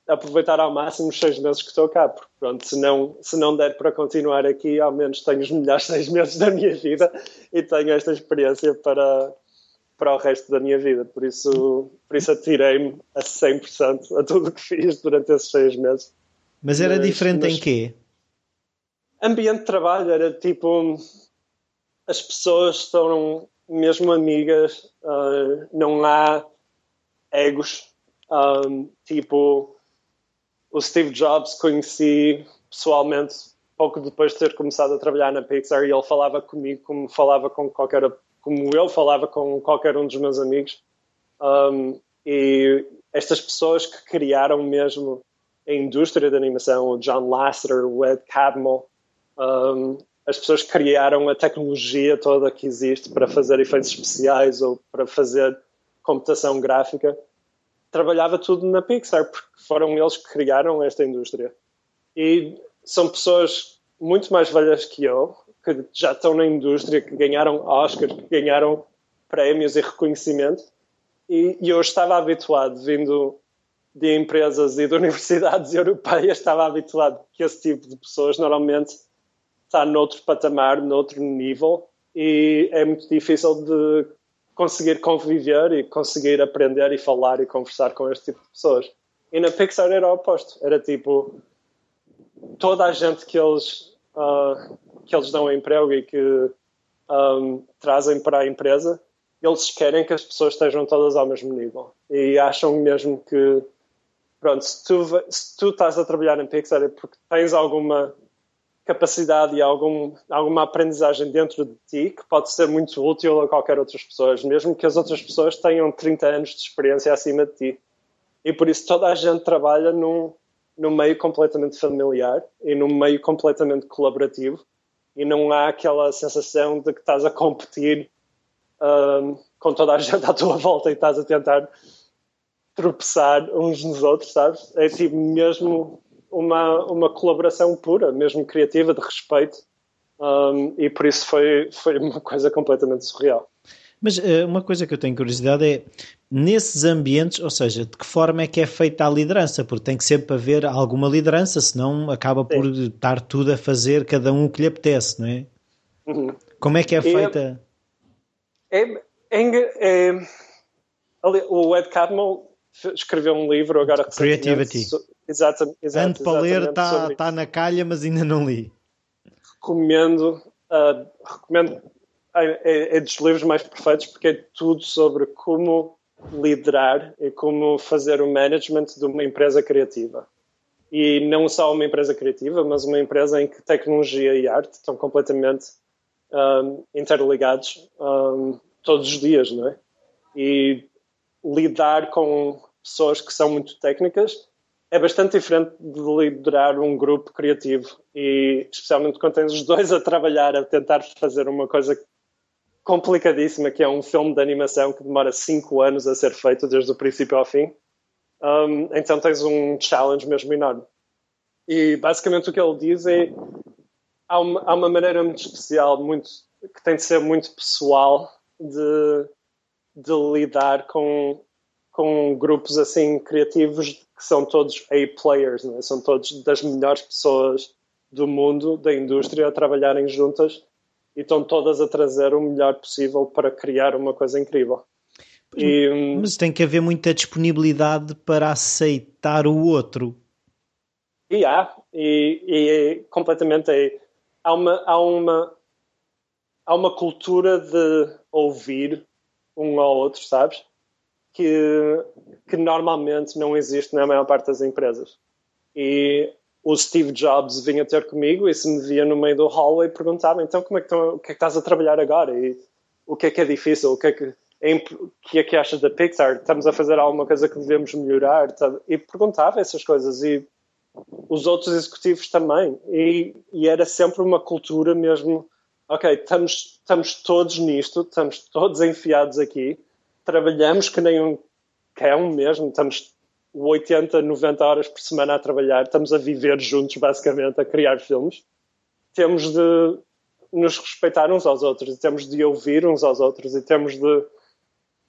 aproveitar ao máximo os seis meses que estou cá, porque pronto, se não, se não der para continuar aqui, ao menos tenho os melhores seis meses da minha vida e tenho esta experiência para, para o resto da minha vida. Por isso, por isso atirei-me a 100% a tudo o que fiz durante esses seis meses. Mas era mas, diferente mas, em quê? Ambiente de trabalho era tipo as pessoas estão mesmo amigas, uh, não há egos um, tipo, o Steve Jobs conheci pessoalmente pouco depois de ter começado a trabalhar na Pixar e ele falava comigo como falava com qualquer como eu falava com qualquer um dos meus amigos um, e estas pessoas que criaram mesmo a indústria da animação o John Lasseter, o Ed Catmull um, as pessoas que criaram a tecnologia toda que existe para fazer efeitos especiais ou para fazer computação gráfica trabalhava tudo na Pixar, porque foram eles que criaram esta indústria. E são pessoas muito mais velhas que eu, que já estão na indústria, que ganharam Oscars, que ganharam prémios e reconhecimento. E, e eu estava habituado, vindo de empresas e de universidades europeias, estava habituado que esse tipo de pessoas normalmente está noutro patamar, noutro nível, e é muito difícil de conseguir conviver e conseguir aprender e falar e conversar com este tipo de pessoas. E na Pixar era o oposto. Era tipo toda a gente que eles uh, que eles dão emprego e que um, trazem para a empresa, eles querem que as pessoas estejam todas ao mesmo nível e acham mesmo que pronto, se tu, se tu estás a trabalhar na Pixar é porque tens alguma capacidade e algum, alguma aprendizagem dentro de ti que pode ser muito útil a qualquer outras pessoas, mesmo que as outras pessoas tenham 30 anos de experiência acima de ti. E por isso toda a gente trabalha num, num meio completamente familiar e num meio completamente colaborativo e não há aquela sensação de que estás a competir um, com toda a gente à tua volta e estás a tentar tropeçar uns nos outros, sabes? É tipo mesmo uma, uma colaboração pura, mesmo criativa, de respeito, um, e por isso foi, foi uma coisa completamente surreal. Mas uh, uma coisa que eu tenho curiosidade é, nesses ambientes, ou seja, de que forma é que é feita a liderança? Porque tem que sempre haver alguma liderança, senão acaba por Sim. estar tudo a fazer cada um o que lhe apetece, não é? Uhum. Como é que é feita? É, é, é, o Ed Catmull escreveu um livro agora Creativity. Exatamente. Ando para ler, está tá na calha, mas ainda não li. Recomendo, uh, recomendo é, é, é, dos livros mais perfeitos porque é tudo sobre como liderar e como fazer o management de uma empresa criativa. E não só uma empresa criativa, mas uma empresa em que tecnologia e arte estão completamente um, interligados um, todos os dias, não é? E lidar com pessoas que são muito técnicas é bastante diferente de liderar um grupo criativo e especialmente quando tens os dois a trabalhar a tentar fazer uma coisa complicadíssima que é um filme de animação que demora cinco anos a ser feito desde o princípio ao fim. Um, então tens um challenge mesmo enorme. E basicamente o que ele diz é há uma, há uma maneira muito especial muito que tem de ser muito pessoal de, de lidar com, com grupos assim criativos que são todos A-players, né? são todos das melhores pessoas do mundo, da indústria, a trabalharem juntas e estão todas a trazer o melhor possível para criar uma coisa incrível. E, hum, mas tem que haver muita disponibilidade para aceitar o outro. E há, e, e é completamente é, há uma, há uma há uma cultura de ouvir um ao outro, sabes? Que, que normalmente não existe na maior parte das empresas. E o Steve Jobs vinha ter comigo e se me via no meio do hallway perguntava então como é que, o que é que estás a trabalhar agora? E o que é que é difícil, o que é que, o que, é que achas da Pixar, estamos a fazer alguma coisa que devemos melhorar? Tá? e perguntava essas coisas e os outros executivos também. E, e era sempre uma cultura mesmo ok, estamos, estamos todos nisto, estamos todos enfiados aqui, trabalhamos que nem um cão mesmo, estamos 80, 90 horas por semana a trabalhar, estamos a viver juntos, basicamente, a criar filmes. Temos de nos respeitar uns aos outros, e temos de ouvir uns aos outros, e temos de,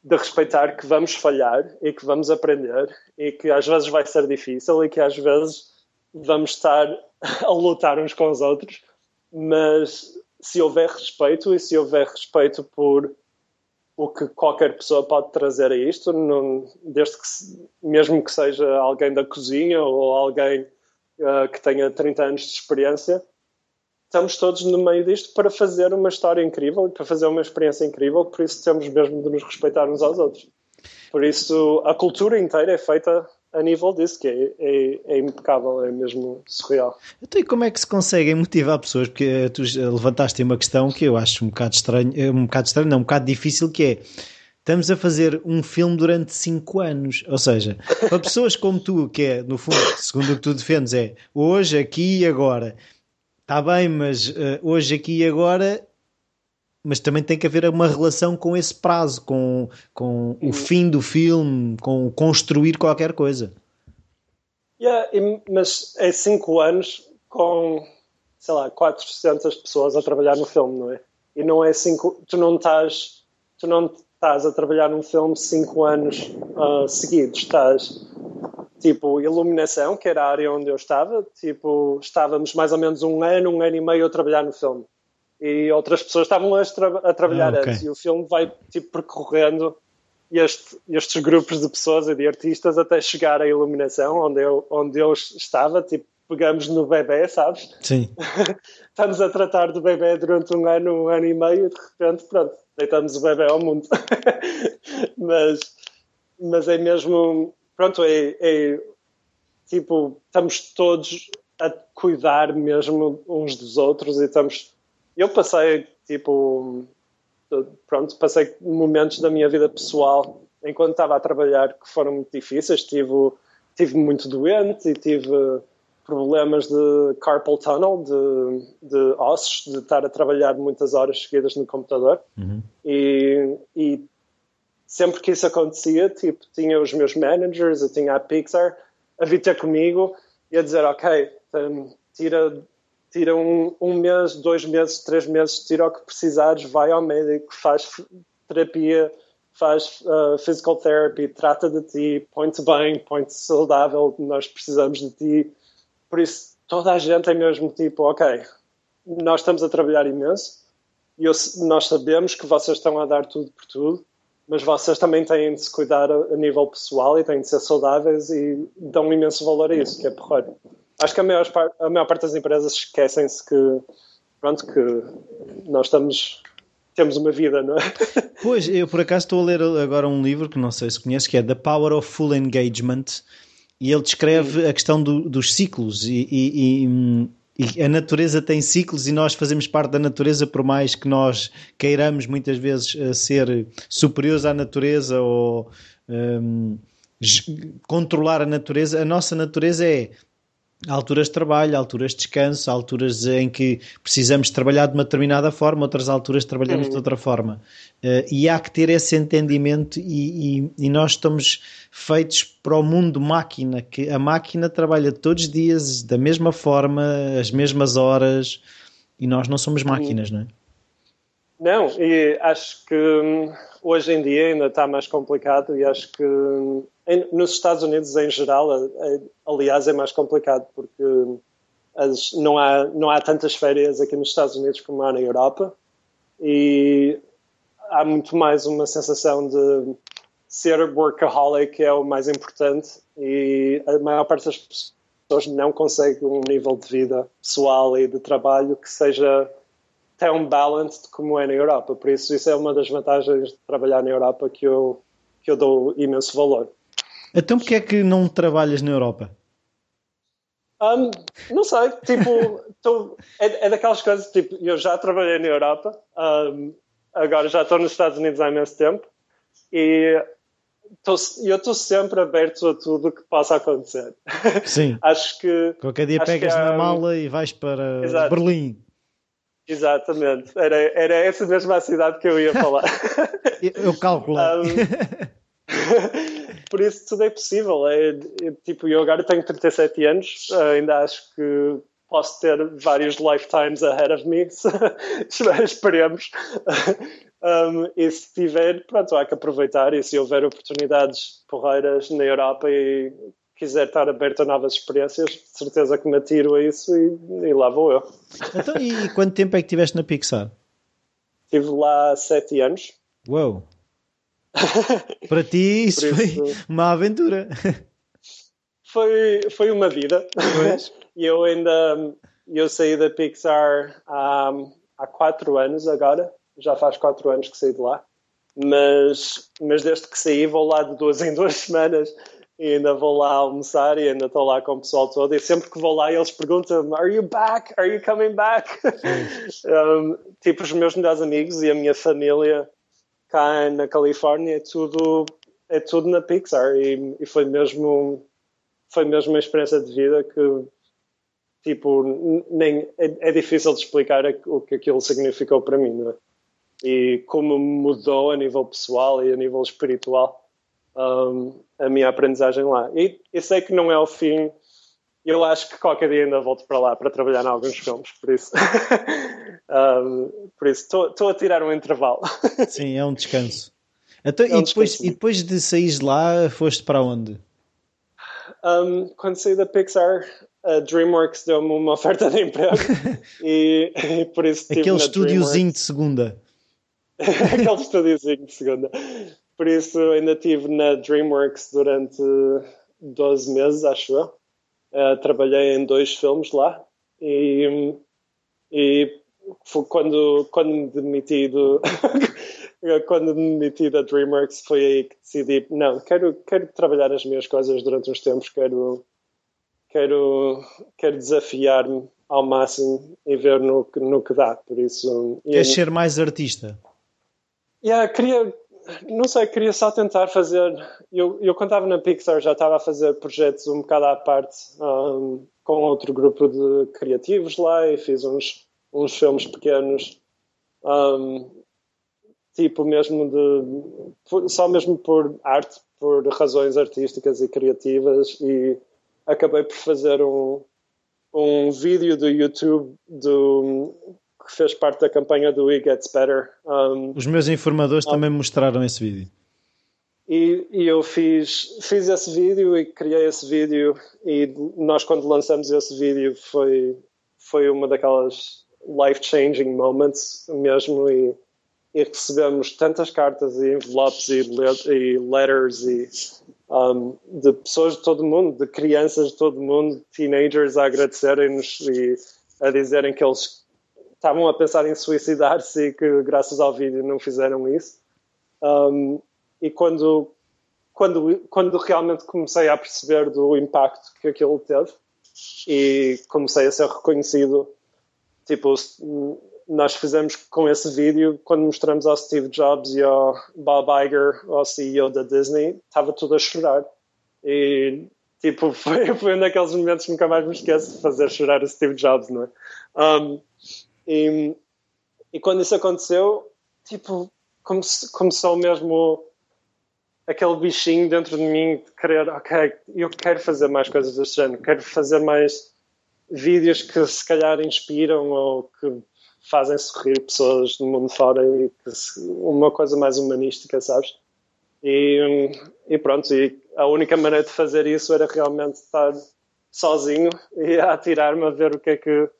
de respeitar que vamos falhar e que vamos aprender, e que às vezes vai ser difícil, e que às vezes vamos estar a lutar uns com os outros, mas se houver respeito e se houver respeito por o que qualquer pessoa pode trazer a isto, não, desde que, mesmo que seja alguém da cozinha ou alguém uh, que tenha 30 anos de experiência, estamos todos no meio disto para fazer uma história incrível e para fazer uma experiência incrível, por isso temos mesmo de nos respeitar uns aos outros. Por isso, a cultura inteira é feita a nível disso, que é, é, é, impecável, é mesmo surreal. Então, e como é que se conseguem motivar pessoas? Porque eh, tu levantaste uma questão que eu acho um bocado estranho, eh, um bocado estranho, não, um bocado difícil, que é estamos a fazer um filme durante 5 anos. Ou seja, para pessoas como tu, que é, no fundo, segundo o que tu defendes, é hoje, aqui e agora. Está bem, mas uh, hoje, aqui e agora mas também tem que haver uma relação com esse prazo, com, com o fim do filme, com construir qualquer coisa. Yeah, mas é cinco anos com, sei lá, 400 pessoas a trabalhar no filme, não é? E não é cinco, tu não estás, tu não estás a trabalhar num filme cinco anos uh, seguidos, estás tipo iluminação, que era a área onde eu estava, tipo estávamos mais ou menos um ano, um ano e meio a trabalhar no filme e outras pessoas estavam a, tra a trabalhar ah, okay. antes. E o filme vai tipo, percorrendo este, estes grupos de pessoas e de artistas até chegar à iluminação, onde eu, onde eu estava. Tipo, pegamos no bebê, sabes? Sim. Estamos a tratar do bebê durante um ano, um ano e meio, e de repente, pronto, deitamos o bebê ao mundo. mas, mas é mesmo. Pronto, é, é tipo, estamos todos a cuidar mesmo uns dos outros e estamos eu passei, tipo, pronto, passei momentos da minha vida pessoal enquanto estava a trabalhar que foram muito difíceis. Tive, tive muito doente e tive problemas de carpal tunnel, de, de ossos, de estar a trabalhar muitas horas seguidas no computador. Uhum. E, e sempre que isso acontecia, tipo, tinha os meus managers, eu tinha a Pixar a vir ter comigo e a dizer, ok, tira tira um, um mês, dois meses, três meses, tira o que precisares, vai ao médico, faz terapia, faz uh, physical therapy, trata de ti, põe-te bem, põe-te saudável, nós precisamos de ti. Por isso, toda a gente é mesmo tipo, ok, nós estamos a trabalhar imenso e nós sabemos que vocês estão a dar tudo por tudo, mas vocês também têm de se cuidar a, a nível pessoal e têm de ser saudáveis e dão um imenso valor a isso, que é porreiro. Acho que a maior, a maior parte das empresas esquecem-se que, pronto, que nós estamos temos uma vida, não é? Pois, eu por acaso estou a ler agora um livro que não sei se conhece, que é The Power of Full Engagement, e ele descreve Sim. a questão do, dos ciclos e, e, e, e, a natureza tem ciclos e nós fazemos parte da natureza por mais que nós queiramos muitas vezes eh, ser superiores à natureza ou um, controlar a natureza, a nossa natureza é Há alturas de trabalho, alturas de descanso, alturas em que precisamos trabalhar de uma determinada forma, outras alturas trabalhamos de outra forma. Uh, e há que ter esse entendimento e, e, e, nós estamos feitos para o mundo máquina, que a máquina trabalha todos os dias da mesma forma, as mesmas horas, e nós não somos máquinas, não é? Não, e acho que hum, hoje em dia ainda está mais complicado e acho que hum, em, nos Estados Unidos em geral, aliás, é mais complicado porque as, não, há, não há tantas férias aqui nos Estados Unidos como há na Europa e há muito mais uma sensação de ser workaholic é o mais importante e a maior parte das pessoas não consegue um nível de vida pessoal e de trabalho que seja tão balanced como é na Europa. Por isso, isso é uma das vantagens de trabalhar na Europa que eu, que eu dou imenso valor. Então, porquê é que não trabalhas na Europa? Um, não sei, tipo, tô, é, é, daquelas coisas, tipo, eu já trabalhei na Europa, um, agora já estou nos Estados Unidos há imenso tempo e tô, eu estou sempre aberto a tudo que possa acontecer. Sim. acho que. Qualquer dia pegas na mala e vais para Exato. Berlim. Exatamente, era, era essa mesma cidade que eu ia falar. eu calculo. Um, por isso tudo é possível. É, é, tipo, eu agora tenho 37 anos, ainda acho que posso ter vários lifetimes ahead of me, esperemos. Um, e se tiver, pronto, há que aproveitar. E se houver oportunidades porreiras na Europa e quiser estar aberto a novas experiências, de certeza que me atiro a isso e, e lá vou eu. Então, e quanto tempo é que estiveste na Pixar? Estive lá sete anos. Uou! Para ti isso, isso, foi uma aventura. Foi, foi uma vida. E eu ainda eu saí da Pixar há, há quatro anos agora já faz quatro anos que saí de lá, mas, mas desde que saí vou lá de duas em duas semanas e ainda vou lá almoçar e ainda estou lá com o pessoal todo e sempre que vou lá eles perguntam Are you back? Are you coming back? um, tipo os meus melhores amigos e a minha família cá na Califórnia é tudo é tudo na Pixar e, e foi mesmo foi mesmo uma experiência de vida que tipo nem é, é difícil de explicar o que aquilo significou para mim não é? e como mudou a nível pessoal e a nível espiritual um, a minha aprendizagem lá. E, e sei que não é o fim. Eu acho que qualquer dia ainda volto para lá para trabalhar em alguns filmes, por isso. um, por isso, estou a tirar um intervalo. Sim, é um descanso. Então, é um e, depois, descanso. e depois de sair de lá, foste para onde? Um, quando saí da Pixar, a DreamWorks deu-me uma oferta de emprego e, e por isso Aquele estúdiozinho de segunda. Aquele estúdiozinho de segunda. Por isso ainda estive na DreamWorks durante 12 meses, acho eu. Uh, trabalhei em dois filmes lá e, e foi quando, quando me demiti do, quando me demiti da DreamWorks foi aí que decidi, não, quero, quero trabalhar as minhas coisas durante uns tempos, quero, quero, quero desafiar-me ao máximo e ver no, no que dá. Por isso, Queres ser mais artista? Yeah, queria, não sei, queria só tentar fazer. Eu, eu quando estava na Pixar já estava a fazer projetos um bocado à parte um, com outro grupo de criativos lá e fiz uns, uns filmes pequenos, um, tipo mesmo de. só mesmo por arte, por razões artísticas e criativas, e acabei por fazer um, um vídeo do YouTube do que fez parte da campanha do We Gets Better. Um, Os meus informadores um, também mostraram esse vídeo. E, e, eu fiz, fiz esse vídeo e criei esse vídeo e nós quando lançamos esse vídeo foi, foi uma daquelas life-changing moments mesmo e, e, recebemos tantas cartas e envelopes e, e letters e um, de pessoas de todo o mundo, de crianças de todo o mundo, teenagers a agradecerem-nos e a dizerem que eles estavam a pensar em suicidar-se e que, graças ao vídeo, não fizeram isso. Um, e quando, quando, quando realmente comecei a perceber do impacto que aquilo teve e comecei a ser reconhecido, tipo, nós fizemos com esse vídeo, quando mostramos ao Steve Jobs e ao Bob Iger, ao CEO da Disney, estava tudo a chorar. E, tipo, foi, foi um daqueles momentos que nunca mais me esqueço de fazer chorar o Steve Jobs, não é? Um, e, e quando isso aconteceu, tipo, come, começou mesmo aquele bichinho dentro de mim de querer, ok, eu quero fazer mais coisas deste género, quero fazer mais vídeos que se calhar inspiram ou que fazem sorrir pessoas do mundo fora e uma coisa mais humanística, sabes? E, e pronto, e a única maneira de fazer isso era realmente estar sozinho e a atirar-me a ver o que é que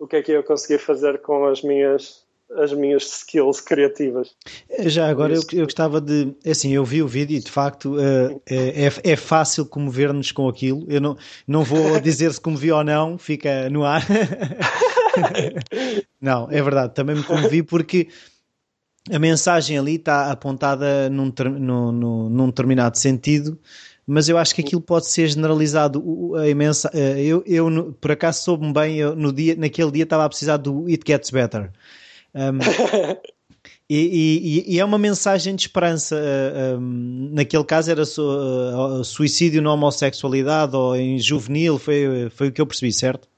o que é que eu consegui fazer com as minhas as minhas skills criativas. Já agora eu, eu gostava de. É assim, eu vi o vídeo e de facto uh, é, é fácil comover-nos com aquilo. Eu não, não vou dizer se comovi ou não, fica no ar. não, é verdade, também me comovi porque a mensagem ali está apontada num, num, num determinado sentido mas eu acho que aquilo pode ser generalizado. A imensa, eh, eu, eu por acaso soube-me bem, eu, no dia, naquele dia estava a precisar do It Gets Better. Um, e, e, e, é uma mensagem de esperança. Um, naquele caso era su, uh, suicídio na homossexualidade ou em juvenil, foi, foi o que eu percebi, certo?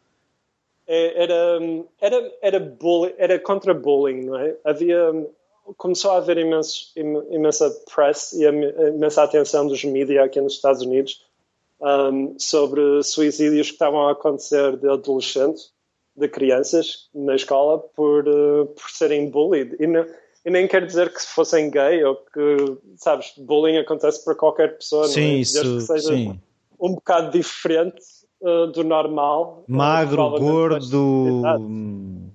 É, era, era, era, bullying, era contra bullying, não é? Havia começou a haver imenso, imensa press e imensa atenção dos mídias aqui nos Estados Unidos um, sobre suicídios que estavam a acontecer de adolescentes, de crianças na escola por, uh, por serem bullied. E, não, e, nem quer dizer que fossem gay ou que, sabes, bullying acontece para qualquer pessoa, sim, não é? Isso, que seja sim. um bocado diferente uh, do normal. Magro, gordo.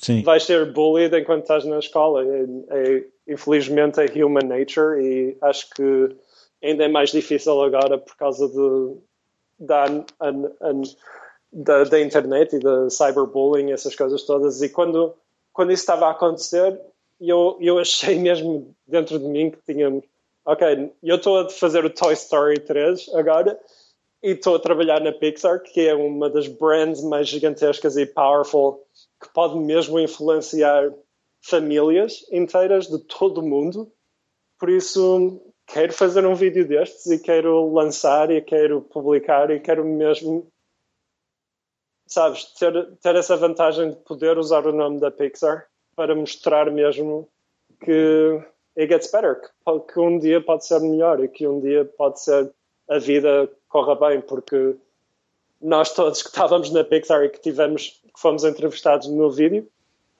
Sim. vais ser bullied enquanto estás na escola. É, é, infelizmente é human nature e acho que ainda é mais difícil agora por causa de, da, da, da internet e da cyberbullying, essas coisas todas. E quando, quando isso estava a acontecer, eu, eu achei mesmo dentro de mim que tinha. Ok, eu estou a fazer o Toy Story 3 agora e estou a trabalhar na Pixar, que é uma das brands mais gigantescas e powerful que pode mesmo influenciar famílias inteiras de todo o mundo. Por isso, quero fazer um vídeo destes e quero lançar e quero publicar e quero mesmo, sabes, ter, ter essa vantagem de poder usar o nome da Pixar para mostrar mesmo que it gets better, que, que um dia pode ser melhor e que um dia pode ser a vida corra bem, porque nós todos que estávamos na Pixar e que tivemos, que fomos entrevistados no vídeo,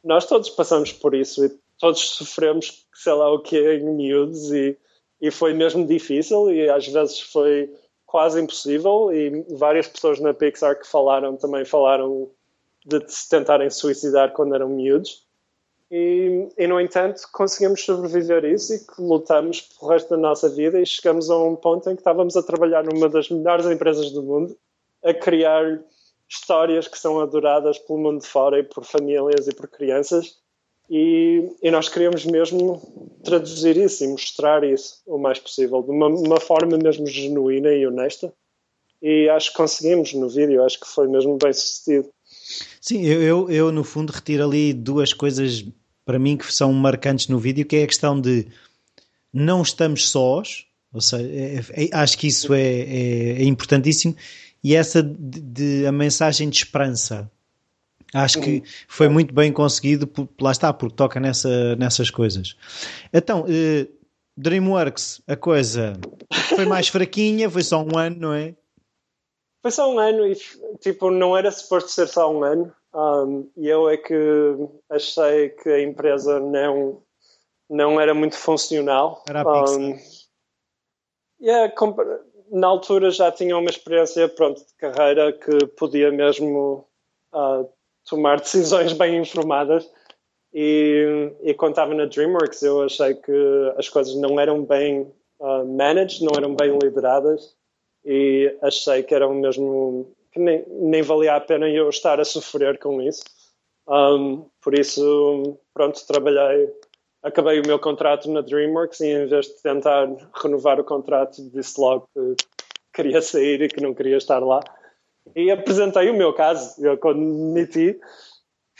nós todos passamos por isso e todos sofremos, sei lá o que, em miúdos e, e foi mesmo difícil e às vezes foi quase impossível e várias pessoas na Pixar que falaram também falaram de se tentarem suicidar quando eram miúdos. E, e, no entanto, conseguimos sobreviver isso e lutamos pelo resto da nossa vida e chegamos a um ponto em que estávamos a trabalhar numa das melhores empresas do mundo a criar histórias que são adoradas pelo mundo fora e por famílias e por crianças. E, e nós queríamos mesmo traduzir isso e mostrar isso o mais possível, de uma, uma forma mesmo genuína e honesta. E acho que conseguimos no vídeo, acho que foi mesmo bem sucedido. Sim, eu, eu, eu no fundo retiro ali duas coisas para mim que são marcantes no vídeo, que é a questão de não estamos sós, ou seja, é, é, acho que isso é, é, é importantíssimo, e essa de, de, a mensagem de esperança. Acho que foi muito bem conseguido, por, lá está, porque toca nessa, nessas coisas. Então, uh, DreamWorks, a coisa foi mais fraquinha, foi só um ano, não é? Foi só um ano e, tipo, não era suposto ser só um ano. Um, e eu é que achei que a empresa não, não era muito funcional. Era a Pixar. Um, yeah, na altura já tinha uma experiência pronto, de carreira que podia mesmo uh, tomar decisões bem informadas. E, e quando estava na DreamWorks, eu achei que as coisas não eram bem uh, managed, não eram bem lideradas, e achei que eram mesmo que nem, nem valia a pena eu estar a sofrer com isso. Um, por isso, pronto, trabalhei acabei o meu contrato na DreamWorks e em vez de tentar renovar o contrato disse logo que queria sair e que não queria estar lá. E apresentei o meu caso. Eu quando me meti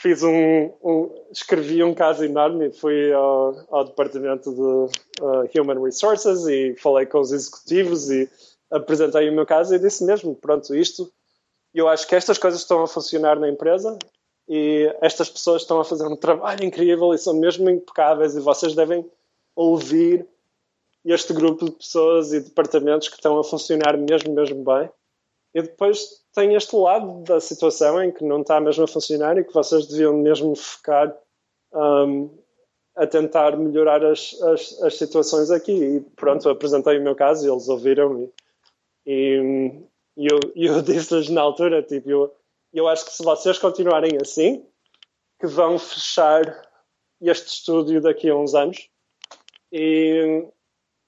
fiz um, um escrevi um caso enorme fui ao, ao departamento de uh, Human Resources e falei com os executivos e apresentei o meu caso e disse mesmo pronto isto eu acho que estas coisas estão a funcionar na empresa e estas pessoas estão a fazer um trabalho incrível e são mesmo impecáveis e vocês devem ouvir este grupo de pessoas e departamentos que estão a funcionar mesmo, mesmo bem e depois tem este lado da situação em que não está mesmo a funcionar e que vocês deviam mesmo focar um, a tentar melhorar as, as, as, situações aqui. E pronto, apresentei o meu caso e eles ouviram e, e eu, eu disse-lhes na altura, tipo, eu, eu acho que se vocês continuarem assim, que vão fechar este estúdio daqui a uns anos. E,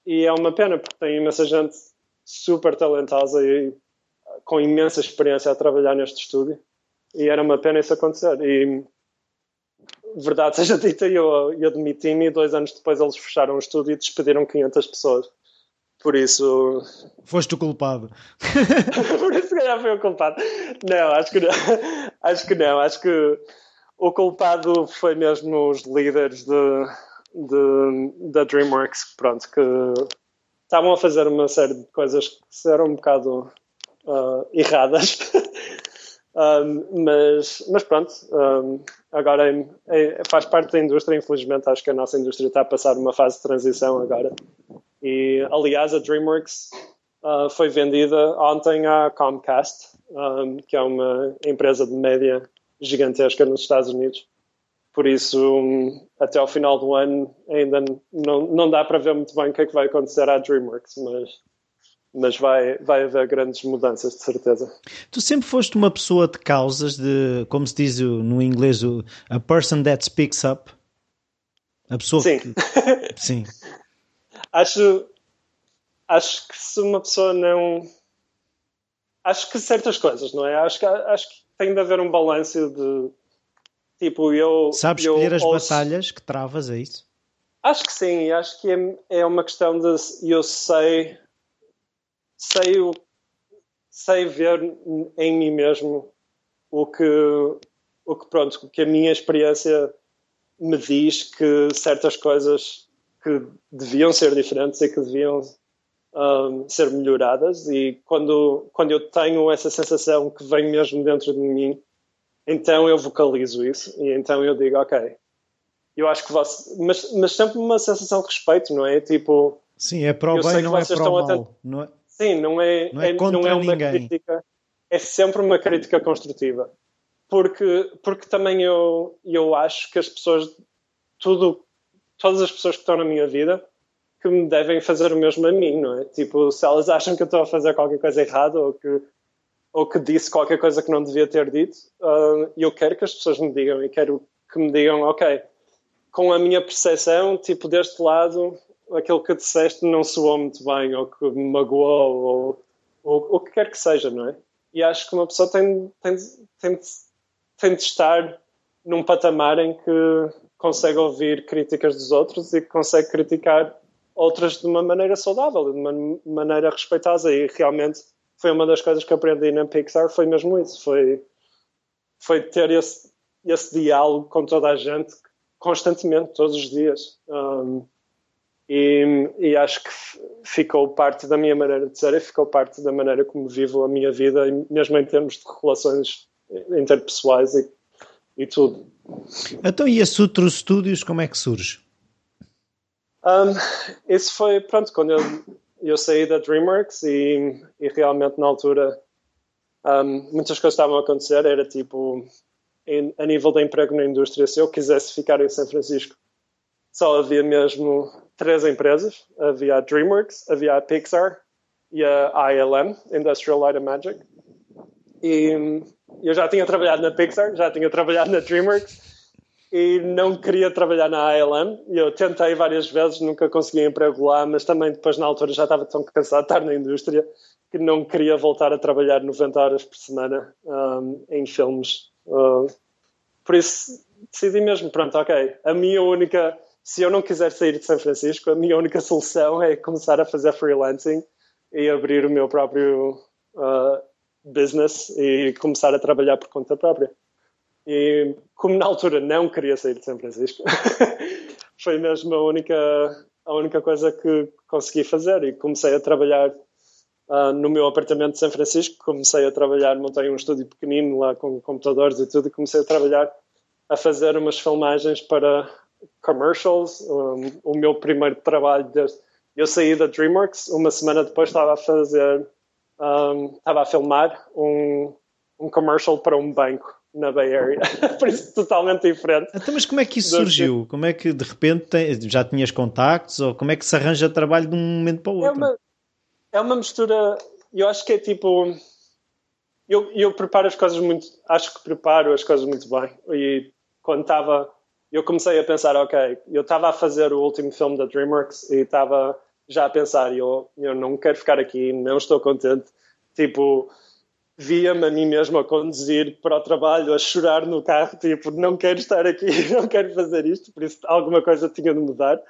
e é uma pena, porque tem imensa gente super talentosa e com imensa experiência a trabalhar neste estúdio. E era uma pena isso acontecer. E verdade seja dita, eu, eu admiti-me e dois anos depois eles fecharam o estúdio e despediram 500 pessoas. Por isso. Foste o culpado. Por isso, calhar, foi o culpado. Não, acho que não. Acho que não. Acho que o culpado foi mesmo os líderes de, de, da DreamWorks, pronto, que estavam a fazer uma série de coisas que eram um bocado uh, erradas. um, mas, mas pronto, um, agora é, é, faz parte da indústria, infelizmente acho que a nossa indústria está a passar uma fase de transição agora. E aliás, a DreamWorks uh, foi vendida ontem à Comcast, um, que é uma empresa de média gigantesca nos Estados Unidos. Por isso, até ao final do ano, ainda não, não dá para ver muito bem o que é que vai acontecer à DreamWorks, mas mas vai, vai haver grandes mudanças, de certeza. Tu sempre foste uma pessoa de causas, de, como se diz no inglês, a person that speaks up? A pessoa Sim. que. Sim. Acho, acho que se uma pessoa não. Acho que certas coisas, não é? Acho que, acho que tem de haver um balanço de. Tipo, eu. Sabes eu escolher as ouço... batalhas que travas, é isso? Acho que sim, acho que é, é uma questão de. Eu sei sei, o, sei ver em mim mesmo o que, o que, pronto, que a minha experiência me diz que certas coisas que deviam ser diferentes e que deviam um, ser melhoradas e quando, quando eu tenho essa sensação que vem mesmo dentro de mim, então eu vocalizo isso e então eu digo, ok, eu acho que você... Mas, mas sempre uma sensação de respeito, não é? Tipo... Sim, é para o bem, não é para o mal. Não é... Sim, não é, não é, é não é uma ninguém. crítica, é sempre uma crítica construtiva. Porque, porque também eu, eu acho que as pessoas, tudo, todas as pessoas que estão na minha vida, que me devem fazer o mesmo a mim, não é? Tipo, se elas acham que eu estou a fazer qualquer coisa errada ou que, ou que disse qualquer coisa que não devia ter dito, uh, eu quero que as pessoas me digam e quero que me digam, ok, com a minha percepção, tipo, deste lado, aquilo que disseste não soou muito bem, ou que me magoou, ou, ou o que quer que seja, não é? E acho que uma pessoa tem, tem, tem, tem de estar num patamar em que consegue ouvir críticas dos outros e consegue criticar outras de uma maneira saudável, de uma maneira respeitosa. E realmente foi uma das coisas que aprendi na Pixar, foi mesmo isso, foi, foi ter esse, esse diálogo com toda a gente constantemente, todos os dias. Um, e, e, acho que ficou parte da minha maneira de ser e ficou parte da maneira como vivo a minha vida, mesmo em termos de relações interpessoais e, e tudo. Então, e a Sutro Studios, como é que surge? Um, isso foi, pronto, quando eu, eu saí da DreamWorks e, e realmente na altura um, muitas coisas estavam a acontecer, era tipo, em, a nível de emprego na indústria, se eu quisesse ficar em São Francisco, só havia mesmo três empresas. Havia a DreamWorks, havia a Pixar e a ILM, Industrial Light and Magic. E eu já tinha trabalhado na Pixar, já tinha trabalhado na DreamWorks e não queria trabalhar na ILM. Eu tentei várias vezes, nunca consegui emprego lá, mas também depois na altura já estava tão cansado de estar na indústria que não queria voltar a trabalhar 90 horas por semana um, em filmes. Uh, por isso decidi mesmo, pronto, ok, a minha única se eu não quiser sair de São Francisco, a minha única solução é começar a fazer freelancing e abrir o meu próprio uh, business e começar a trabalhar por conta própria. E como na altura não queria sair de São Francisco, foi mesmo a única, a única coisa que consegui fazer e comecei a trabalhar uh, no meu apartamento de São Francisco, comecei a trabalhar, montei um estúdio pequenino lá com computadores e tudo e comecei a trabalhar a fazer umas filmagens para commercials. Um, o meu primeiro trabalho, desde, eu saí da DreamWorks, uma semana depois estava a fazer um, estava a filmar um, um commercial para um banco na Bay Area, por isso totalmente diferente. Então, mas como é que isso surgiu? Como é que de repente tem, já tinhas contactos ou como é que se arranja trabalho de um momento para o É outro? uma, é uma mistura, eu acho que é tipo, eu, eu preparo as coisas muito, acho que preparo as coisas muito bem e quando estava, eu comecei a pensar, ok, eu estava a fazer o último filme da DreamWorks e estava já a pensar, eu, eu não quero ficar aqui, não estou contente, tipo, via-me a mim mesmo a conduzir para o trabalho, a chorar no carro, tipo, não quero estar aqui, não quero fazer isto, por isso alguma coisa tinha de mudar.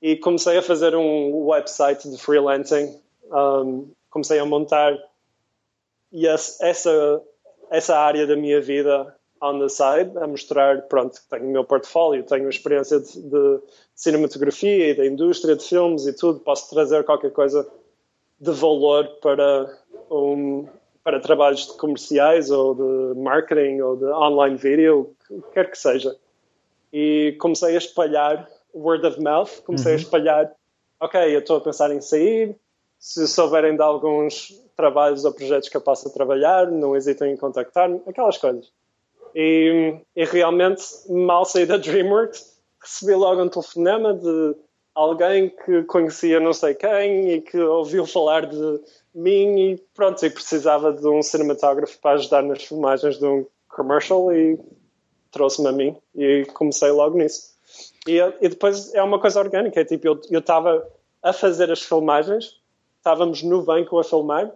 E comecei a fazer um website de freelancing, um, comecei a montar e essa, essa área da minha vida on the side, a mostrar, pronto, tenho o meu portfólio, tenho experiência de, de cinematografia e da indústria de filmes e tudo, posso trazer qualquer coisa de valor para um, para trabalhos de comerciais ou de marketing ou de online video, o que quer que seja. E comecei a espalhar word of mouth, comecei uhum. a espalhar, ok, eu estou a pensar em sair, se souberem de alguns trabalhos ou projetos que eu possa trabalhar, não hesitem em contactar-me, aquelas coisas. E, e, realmente, mal saí da DreamWorks, recebi logo um telefonema de alguém que conhecia não sei quem e que ouviu falar de mim e pronto, e precisava de um cinematógrafo para ajudar nas filmagens de um commercial e trouxe-me a mim e comecei logo nisso. E, e, depois é uma coisa orgânica, é tipo, eu estava a fazer as filmagens, estávamos no banco a filmar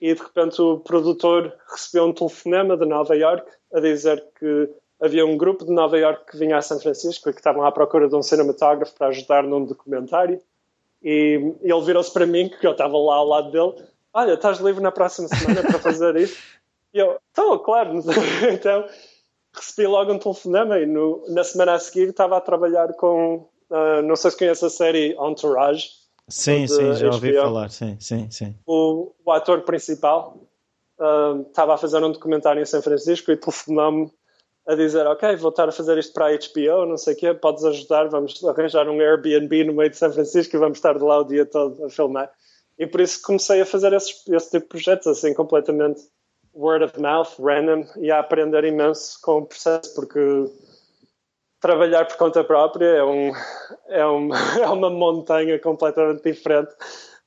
e de repente o produtor recebeu um telefonema de Nova York a dizer que havia um grupo de Nova York que vinha a São Francisco e que estavam à procura de um cinematógrafo para ajudar num documentário e ele virou-se para mim, que eu estava lá ao lado dele olha, estás livre na próxima semana para fazer isso? E eu, estou, claro. então, recebi logo um telefonema e no, na semana a seguir estava a trabalhar com, uh, não sei se conhece a série Entourage. Sim, sim, já ouvi HBO. falar, sim, sim, sim. O, o ator principal uh, estava a fazer um documentário em São Francisco e telefonou-me a dizer, ok, vou estar a fazer isto para a HBO, não sei o quê, podes ajudar, vamos arranjar um Airbnb no meio de São Francisco e vamos estar de lá o dia todo a filmar. E por isso comecei a fazer esse, esse tipo de projetos, assim, completamente word of mouth, random, e a aprender imenso com o processo, porque trabalhar por conta própria é, um, é, um, é uma montanha completamente diferente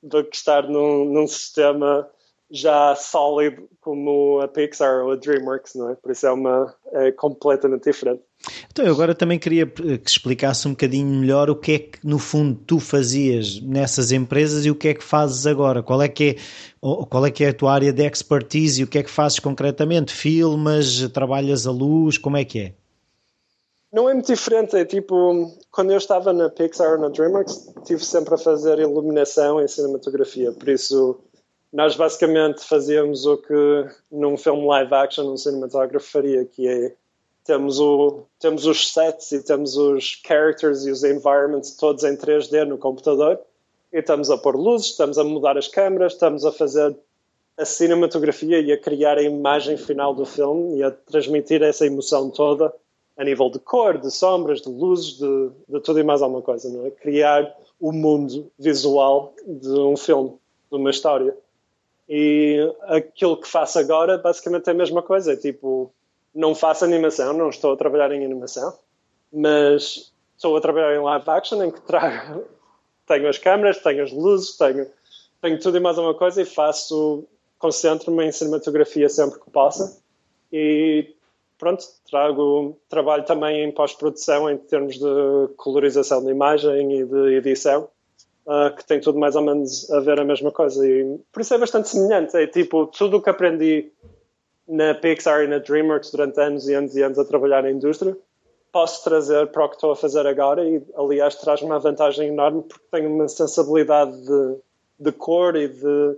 do que estar num, num sistema já sólido como a Pixar ou a DreamWorks, não é? Por isso é uma é completamente diferente. Então, eu agora também queria que explicasse um bocadinho melhor o que é que, no fundo, tu fazias nessas empresas e o que é que fazes agora. Qual é que é, qual é, que é a tua área de expertise e o que é que fazes concretamente? Filmas, trabalhas a luz, como é que é? Não é muito diferente, é tipo, quando eu estava na Pixar ou na DreamWorks, estive sempre a fazer iluminação em cinematografia, por isso nós basicamente fazíamos o que num filme live action um cinematógrafo faria, que é temos, o, temos os sets e temos os characters e os environments todos em 3D no computador. E estamos a pôr luzes, estamos a mudar as câmeras, estamos a fazer a cinematografia e a criar a imagem final do filme e a transmitir essa emoção toda a nível de cor, de sombras, de luzes, de, de tudo e mais alguma coisa, não é? Criar o mundo visual de um filme, de uma história. E aquilo que faço agora basicamente é a mesma coisa. Tipo, não faço animação, não estou a trabalhar em animação, mas estou a trabalhar em live action, em que trago, tenho as câmeras, tenho as luzes, tenho, tenho tudo e mais uma coisa e faço, concentro-me em cinematografia sempre que possa. E pronto, trago trabalho também em pós-produção em termos de colorização de imagem e de edição uh, que tem tudo mais ou menos a ver a mesma coisa. E por isso é bastante semelhante. É tipo, tudo o que aprendi na Pixar e na DreamWorks durante anos e anos e anos a trabalhar na indústria, posso trazer para o que estou a fazer agora e, aliás, traz-me uma vantagem enorme porque tenho uma sensibilidade de, de cor e de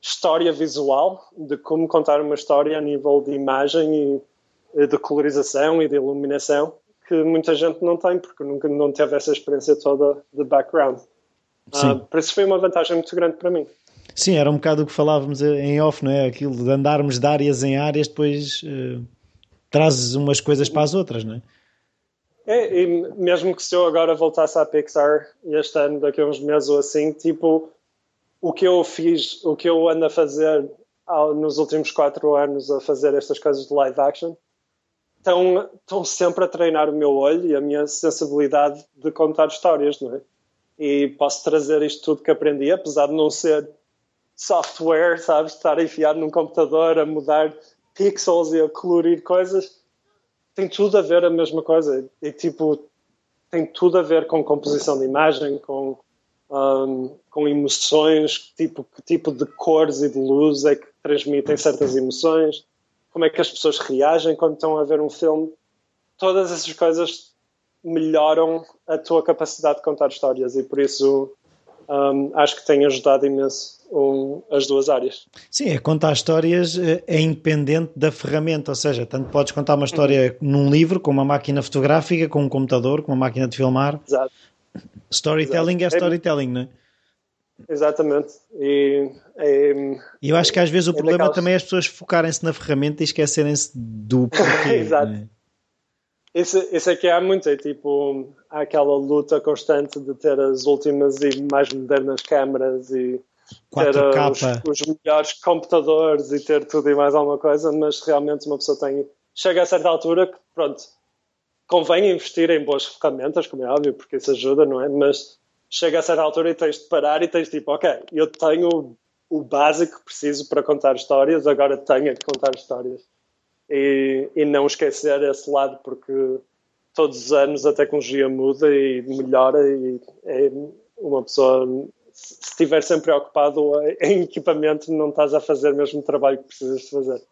história visual, de como contar uma história a nível de imagem e de colorização e de iluminação que muita gente não tem porque nunca não teve essa experiência toda de background. Uh, por isso foi uma vantagem muito grande para mim. Sim, era um bocado o que falávamos em off, não é? Aquilo de andarmos de áreas em áreas, depois uh, trazes umas coisas para as outras, não é? É, e mesmo que se eu agora voltasse à Pixar este ano, daqui a uns meses ou assim, tipo, o que eu fiz, o que eu ando a fazer ao, nos últimos quatro anos a fazer estas coisas de live action, estão, estão sempre a treinar o meu olho e a minha sensibilidade de contar histórias, não é? E posso trazer isto tudo que aprendi, apesar de não ser software, sabes? Estar enfiado num computador a mudar pixels e a colorir coisas, tem tudo a ver a mesma coisa. E tipo, tem tudo a ver com composição de imagem, com, um, com emoções, tipo, que tipo de cores e de luz é que transmitem certas emoções, como é que as pessoas reagem quando estão a ver um filme. Todas essas coisas melhoram a tua capacidade de contar histórias e por isso um, acho que tem ajudado imenso um, as duas áreas. Sim, é contar histórias eh, é independente da ferramenta, ou seja, tanto podes contar uma história uhum. num livro, com uma máquina fotográfica, com um computador, com uma máquina de filmar. Exato. Storytelling Exato. é storytelling, não é? Exatamente. E, é, e eu acho que às vezes o é problema daquelas... também é as pessoas focarem-se na ferramenta e esquecerem-se do porquê. Exato. Né? Isso, isso é que há muito, é tipo, há aquela luta constante de ter as últimas e mais modernas câmaras e 4K. ter os, os, melhores computadores e ter tudo e mais alguma coisa, mas realmente uma pessoa tem. Chega a certa altura que, pronto, convém investir em boas ferramentas, como é óbvio, porque isso ajuda, não é? Mas chega a certa altura e tens de parar e tens tipo, ok, eu tenho o básico que preciso para contar histórias, agora tenho que contar histórias e, e não esquecer esse lado, porque todos os anos a tecnologia muda e melhora e é uma pessoa se estiver sempre preocupado em equipamento não estás a fazer o mesmo trabalho que precisas de fazer.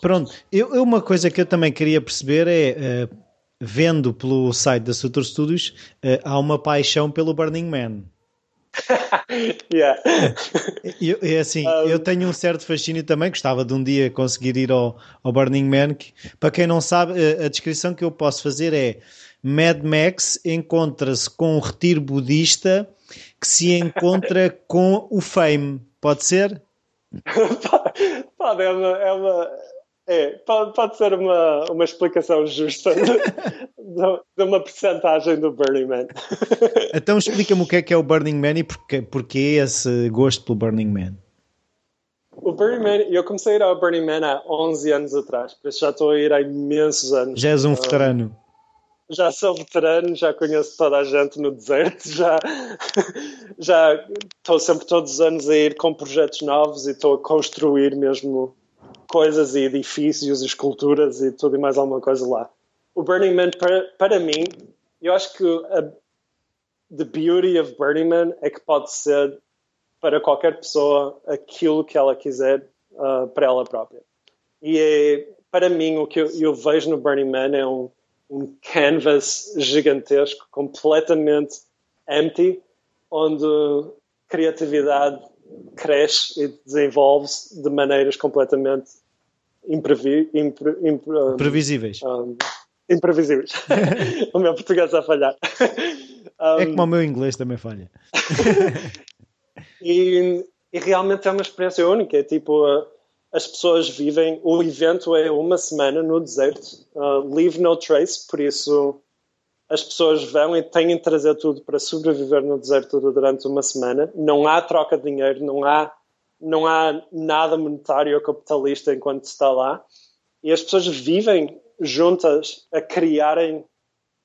Pronto, eu, uma coisa que eu também queria perceber é, uh, vendo pelo site da Sutter Studios, uh, há uma paixão pelo Burning Man. yeah. eu, é assim, um... eu tenho um certo fascínio também, gostava de um dia conseguir ir ao, ao Burning Man. Que, para quem não sabe, a, a, descrição que eu posso fazer é Mad Max encontra-se com um retiro budista que se encontra com o Fame. Pode ser? pode, é uma, é uma é, pode, pode ser uma, uma explicação justa de, de, uma percentagem do Burning Man. Então explica-me o que é que é o Burning Man e porquê, porquê esse gosto pelo Burning Man. O Burning Man, eu comecei a ir ao Burning Man há 11 anos atrás, por isso já estou a ir há imensos anos. Já és um veterano. já sou veterano, já conheço toda a gente no deserto, já, já estou sempre todos os anos a ir com projetos novos e estou a construir mesmo coisas e edifícios, esculturas e tudo e mais alguma coisa lá. O Burning Man, para, para mim, eu acho que a the beauty of Burning Man é que pode ser para qualquer pessoa aquilo que ela quiser uh, para ela própria. E é, para mim, o que eu, eu vejo no Burning Man é um, um canvas gigantesco, completamente empty, onde criatividade cresce e desenvolve-se de maneiras completamente imprevi, impre, impre, um, previsíveis. Um, imprevisíveis. o meu português está a falhar. Um, é como o meu inglês também falha. e, e, realmente é uma experiência única. É tipo, uh, as pessoas vivem. O evento é uma semana no deserto, uh, leave no trace, por isso as pessoas vão e têm de trazer tudo para sobreviver no deserto durante uma semana. Não há troca de dinheiro, não há, não há nada monetário ou capitalista enquanto está lá. E as pessoas vivem juntas a criarem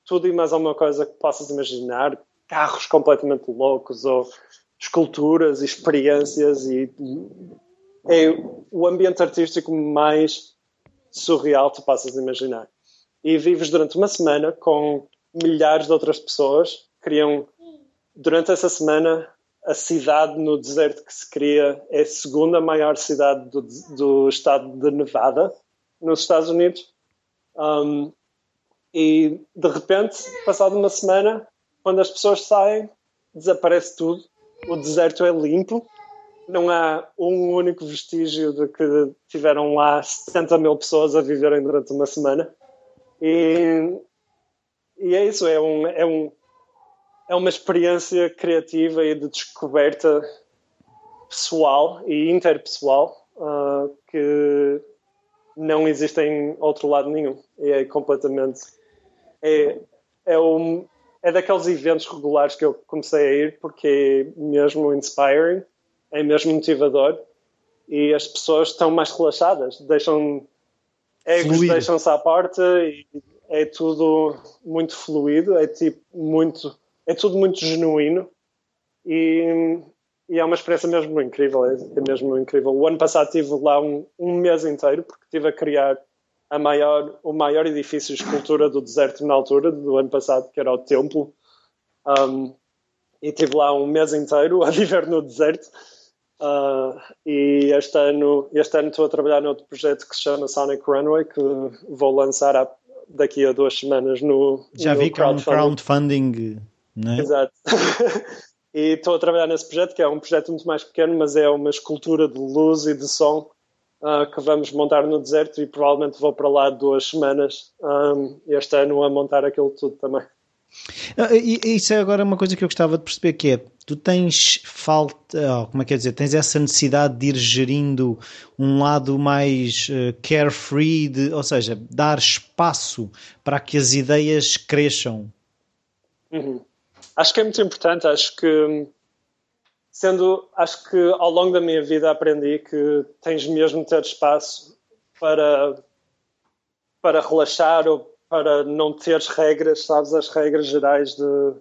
tudo e mais alguma coisa que possas imaginar. Carros completamente loucos ou esculturas, experiências e é o ambiente artístico mais surreal que tu possas imaginar. E vives durante uma semana com milhares de outras pessoas criam durante essa semana a cidade no deserto que se cria é a segunda maior cidade do, do estado de Nevada nos Estados Unidos. Um, e de repente passado uma semana quando as pessoas saem desaparece tudo. O deserto é limpo. Não há um único vestígio de que tiveram lá 70 mil pessoas a viverem durante uma semana. E e é isso, é, um, é, um, é uma experiência criativa e de descoberta pessoal e interpessoal uh, que não existe em outro lado nenhum. E é completamente. É, é, um, é daqueles eventos regulares que eu comecei a ir porque é mesmo inspiring é mesmo motivador e as pessoas estão mais relaxadas, deixam egos deixam-se à porta e é tudo muito fluido, é tipo muito, é tudo muito genuíno e, e é uma experiência mesmo incrível, é, é, mesmo incrível. O ano passado tive lá um, um mês inteiro porque estive a criar a maior, o maior edifício de escultura do deserto na altura do ano passado, que era o templo. Um, e estive lá um mês inteiro a viver no deserto. Uh, e este ano, este ano estou a trabalhar noutro projeto que se chama Sonic Runway, que vou lançar daqui a duas semanas no. Já no vi que é um crowdfunding, não é? Exato. e estou a trabalhar nesse projeto, que é um projeto muito mais pequeno, mas é uma escultura de luz e de som uh, que vamos montar no deserto e provavelmente vou para lá duas semanas um, este ano a montar aquilo tudo também. Ah, isso é agora uma coisa que eu gostava de perceber que é tu tens falta, oh, como é que é dizer, tens essa necessidade de ir gerindo um lado mais uh, carefree, de, ou seja, dar espaço para que as ideias cresçam. Uhum. Acho que é muito importante, acho que sendo, acho que ao longo da minha vida aprendi que tens mesmo de ter espaço para para relaxar ou para não teres regras, sabes, as regras gerais de,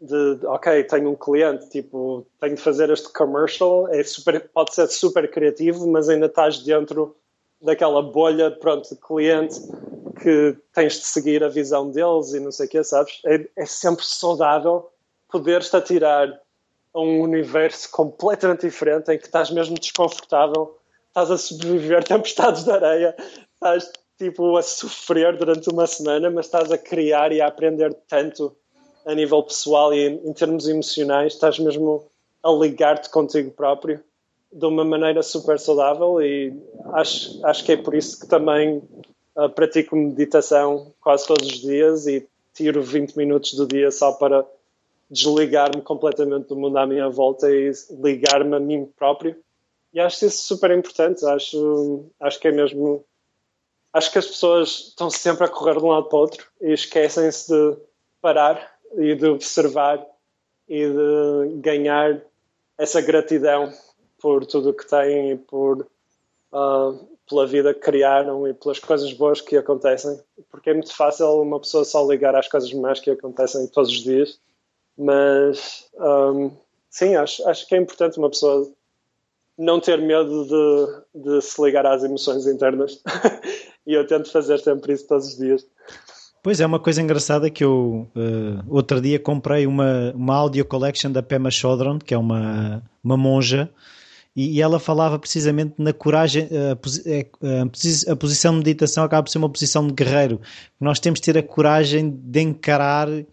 de ok, tenho um cliente, tipo, tenho de fazer este commercial, é super, pode ser super criativo, mas ainda estás dentro daquela bolha, pronto, de cliente que tens de seguir a visão deles e não sei o quê, sabes? É, é sempre saudável poderes-te atirar a um universo completamente diferente em que estás mesmo desconfortável, estás a sobreviver tempestades de areia, estás tipo a sofrer durante uma semana, mas estás a criar e a aprender tanto a nível pessoal e em, termos emocionais, estás mesmo a ligar-te contigo próprio de uma maneira super saudável e acho, acho que é por isso que também uh, pratico meditação quase todos os dias e tiro 20 minutos do dia só para desligar-me completamente do mundo à minha volta e ligar-me a mim próprio. E acho isso super importante. Acho, acho que é mesmo acho que as pessoas estão sempre a correr de um lado para o outro e esquecem-se de parar e de observar e de ganhar essa gratidão por tudo o que têm e por uh, pela vida que criaram e pelas coisas boas que acontecem. Porque é muito fácil uma pessoa só ligar às coisas más que acontecem todos os dias mas um, sim acho acho que é importante uma pessoa não ter medo de, de se ligar às emoções internas e eu tento fazer sempre isso todos os dias. Pois é, uma coisa engraçada que eu uh, outro dia comprei uma, uma audio collection da Pema Chodron, que é uma, uma monja, e, e ela falava precisamente na coragem, uh, a, a, posição de meditação acaba por ser uma posição de guerreiro. Nós temos de ter a coragem de encarar uh,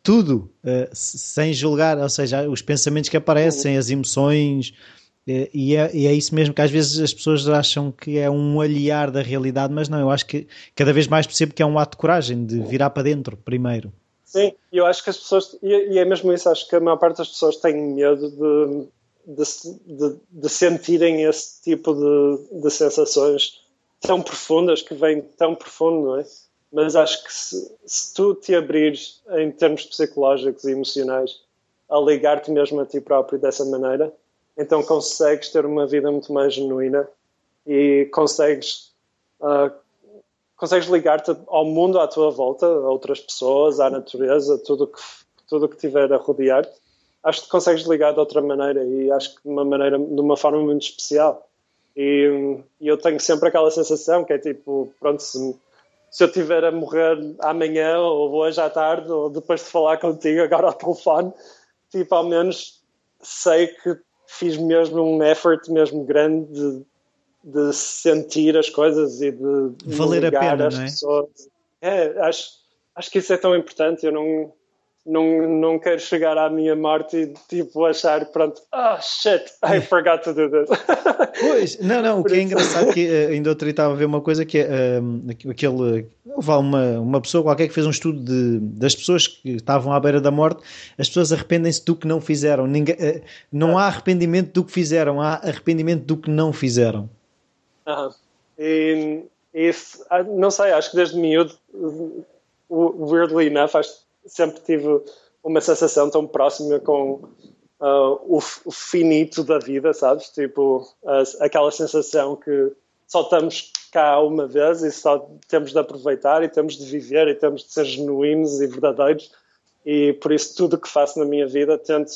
tudo, sem julgar, ou seja, os pensamentos que aparecem, as emoções, é, e é, e é, isso mesmo que às vezes as pessoas acham que é um aliar da realidade, mas não, eu acho que cada vez mais percebo que é um ato de coragem, de virar para dentro primeiro. Sim, eu acho que as pessoas, e é mesmo isso, acho que a maior parte das pessoas tem medo de, de, de, de sentirem esse tipo de, de sensações tão profundas, que vêm tão profundo, não é? Mas acho que se, se tu te abrires em termos psicológicos e emocionais a ligar-te mesmo a ti próprio dessa maneira, então consegues ter uma vida muito mais genuína e consegues uh, consegues ligar-te ao mundo à tua volta, a outras pessoas, à natureza, tudo que tudo que tiver a rodear. Acho que consegues ligar de outra maneira e acho que de uma maneira, de uma forma muito especial. E, e eu tenho sempre aquela sensação que é tipo, pronto, se, se eu tiver a morrer amanhã ou hoje à tarde ou depois de falar contigo agora ao telefone, tipo, ao menos sei que fiz mesmo um effort mesmo grande de, de sentir as coisas e de valer a pena, as não é? pessoas. É, acho, acho que isso é tão importante. Eu não, não, não quero chegar à minha morte e tipo achar, pronto, ah, oh, shit, I forgot to do this. Pois, não, não, o que é engraçado é que uh, ainda outro estava a ver uma coisa que é uh, aquele, houve uma, uma pessoa qualquer que fez um estudo de, das pessoas que estavam à beira da morte, as pessoas arrependem-se do que não fizeram. Ninguém, uh, não há arrependimento do que fizeram, há arrependimento do que não fizeram. Ah, e, isso, ah, não sei, acho que desde miúdo, weirdly enough, acho sempre tive uma sensação tão próxima com, uh, o, o, finito da vida, sabes? Tipo, aquela sensação que só estamos cá uma vez e só temos de aproveitar e temos de viver e temos de ser genuínos e verdadeiros e por isso tudo que faço na minha vida tento,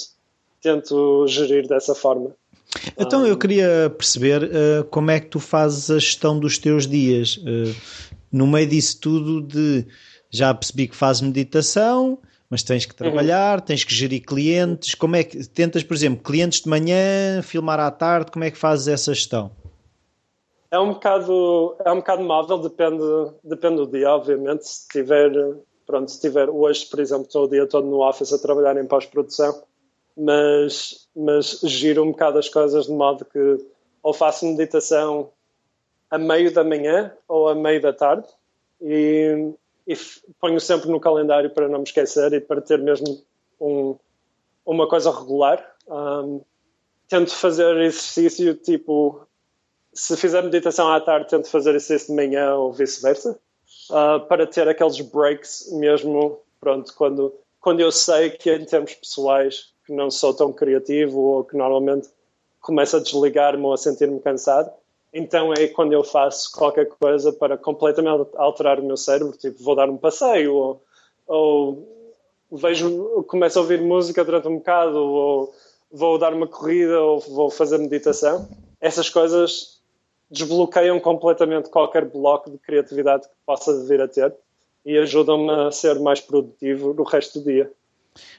tento gerir dessa forma. Então eu queria perceber uh, como é que tu fazes a gestão dos teus dias. Uh, no meio disso tudo de já percebi que fazes meditação, mas tens que trabalhar, uhum. tens que gerir clientes. Como é que tentas, por exemplo, clientes de manhã, filmar à tarde, como é que fazes essa gestão? É um bocado, é um bocado móvel, depende, depende do dia, obviamente. Se tiver, pronto, se tiver hoje, por exemplo, estou o dia todo no office a trabalhar em pós-produção, mas, mas giro um bocado as coisas de modo que ou faço meditação a meio da manhã ou a meio da tarde e, e ponho sempre no calendário para não me esquecer e para ter mesmo um, uma coisa regular. Um, tento fazer exercício tipo se fizer meditação à tarde, tento fazer exercício de manhã ou vice-versa, uh, para ter aqueles breaks mesmo, pronto, quando, quando eu sei que em termos pessoais que não sou tão criativo ou que normalmente começo a desligar-me ou a sentir-me cansado, então é quando eu faço qualquer coisa para completamente alterar o meu cérebro, tipo vou dar um passeio ou, ou vejo, começo a ouvir música durante um bocado ou vou dar uma corrida ou vou fazer meditação. Essas coisas desbloqueiam completamente qualquer bloco de criatividade que possa vir a ter e ajudam-me a ser mais produtivo no resto do dia.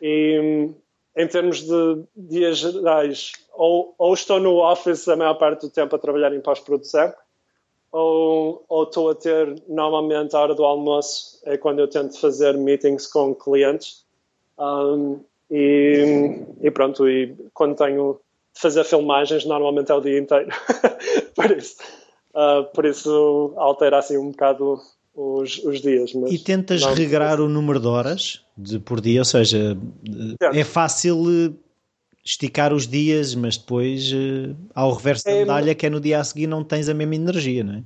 E em termos de dias gerais, ou, ou estou no office a maior parte do tempo a trabalhar em pós-produção, ou, ou estou a ter, normalmente, a hora do almoço é quando eu tento fazer meetings com clientes. Um, e, e, pronto, e quando tenho de fazer filmagens, normalmente é o dia inteiro. por, isso, uh, por isso altera assim um bocado os, os dias. e tentas não, regrar o número de horas de, por dia, ou seja, é fácil eh, esticar os dias, mas depois uh, ao reverso da é, medalha, que é no dia a seguir, não tens a mesma energia, não é?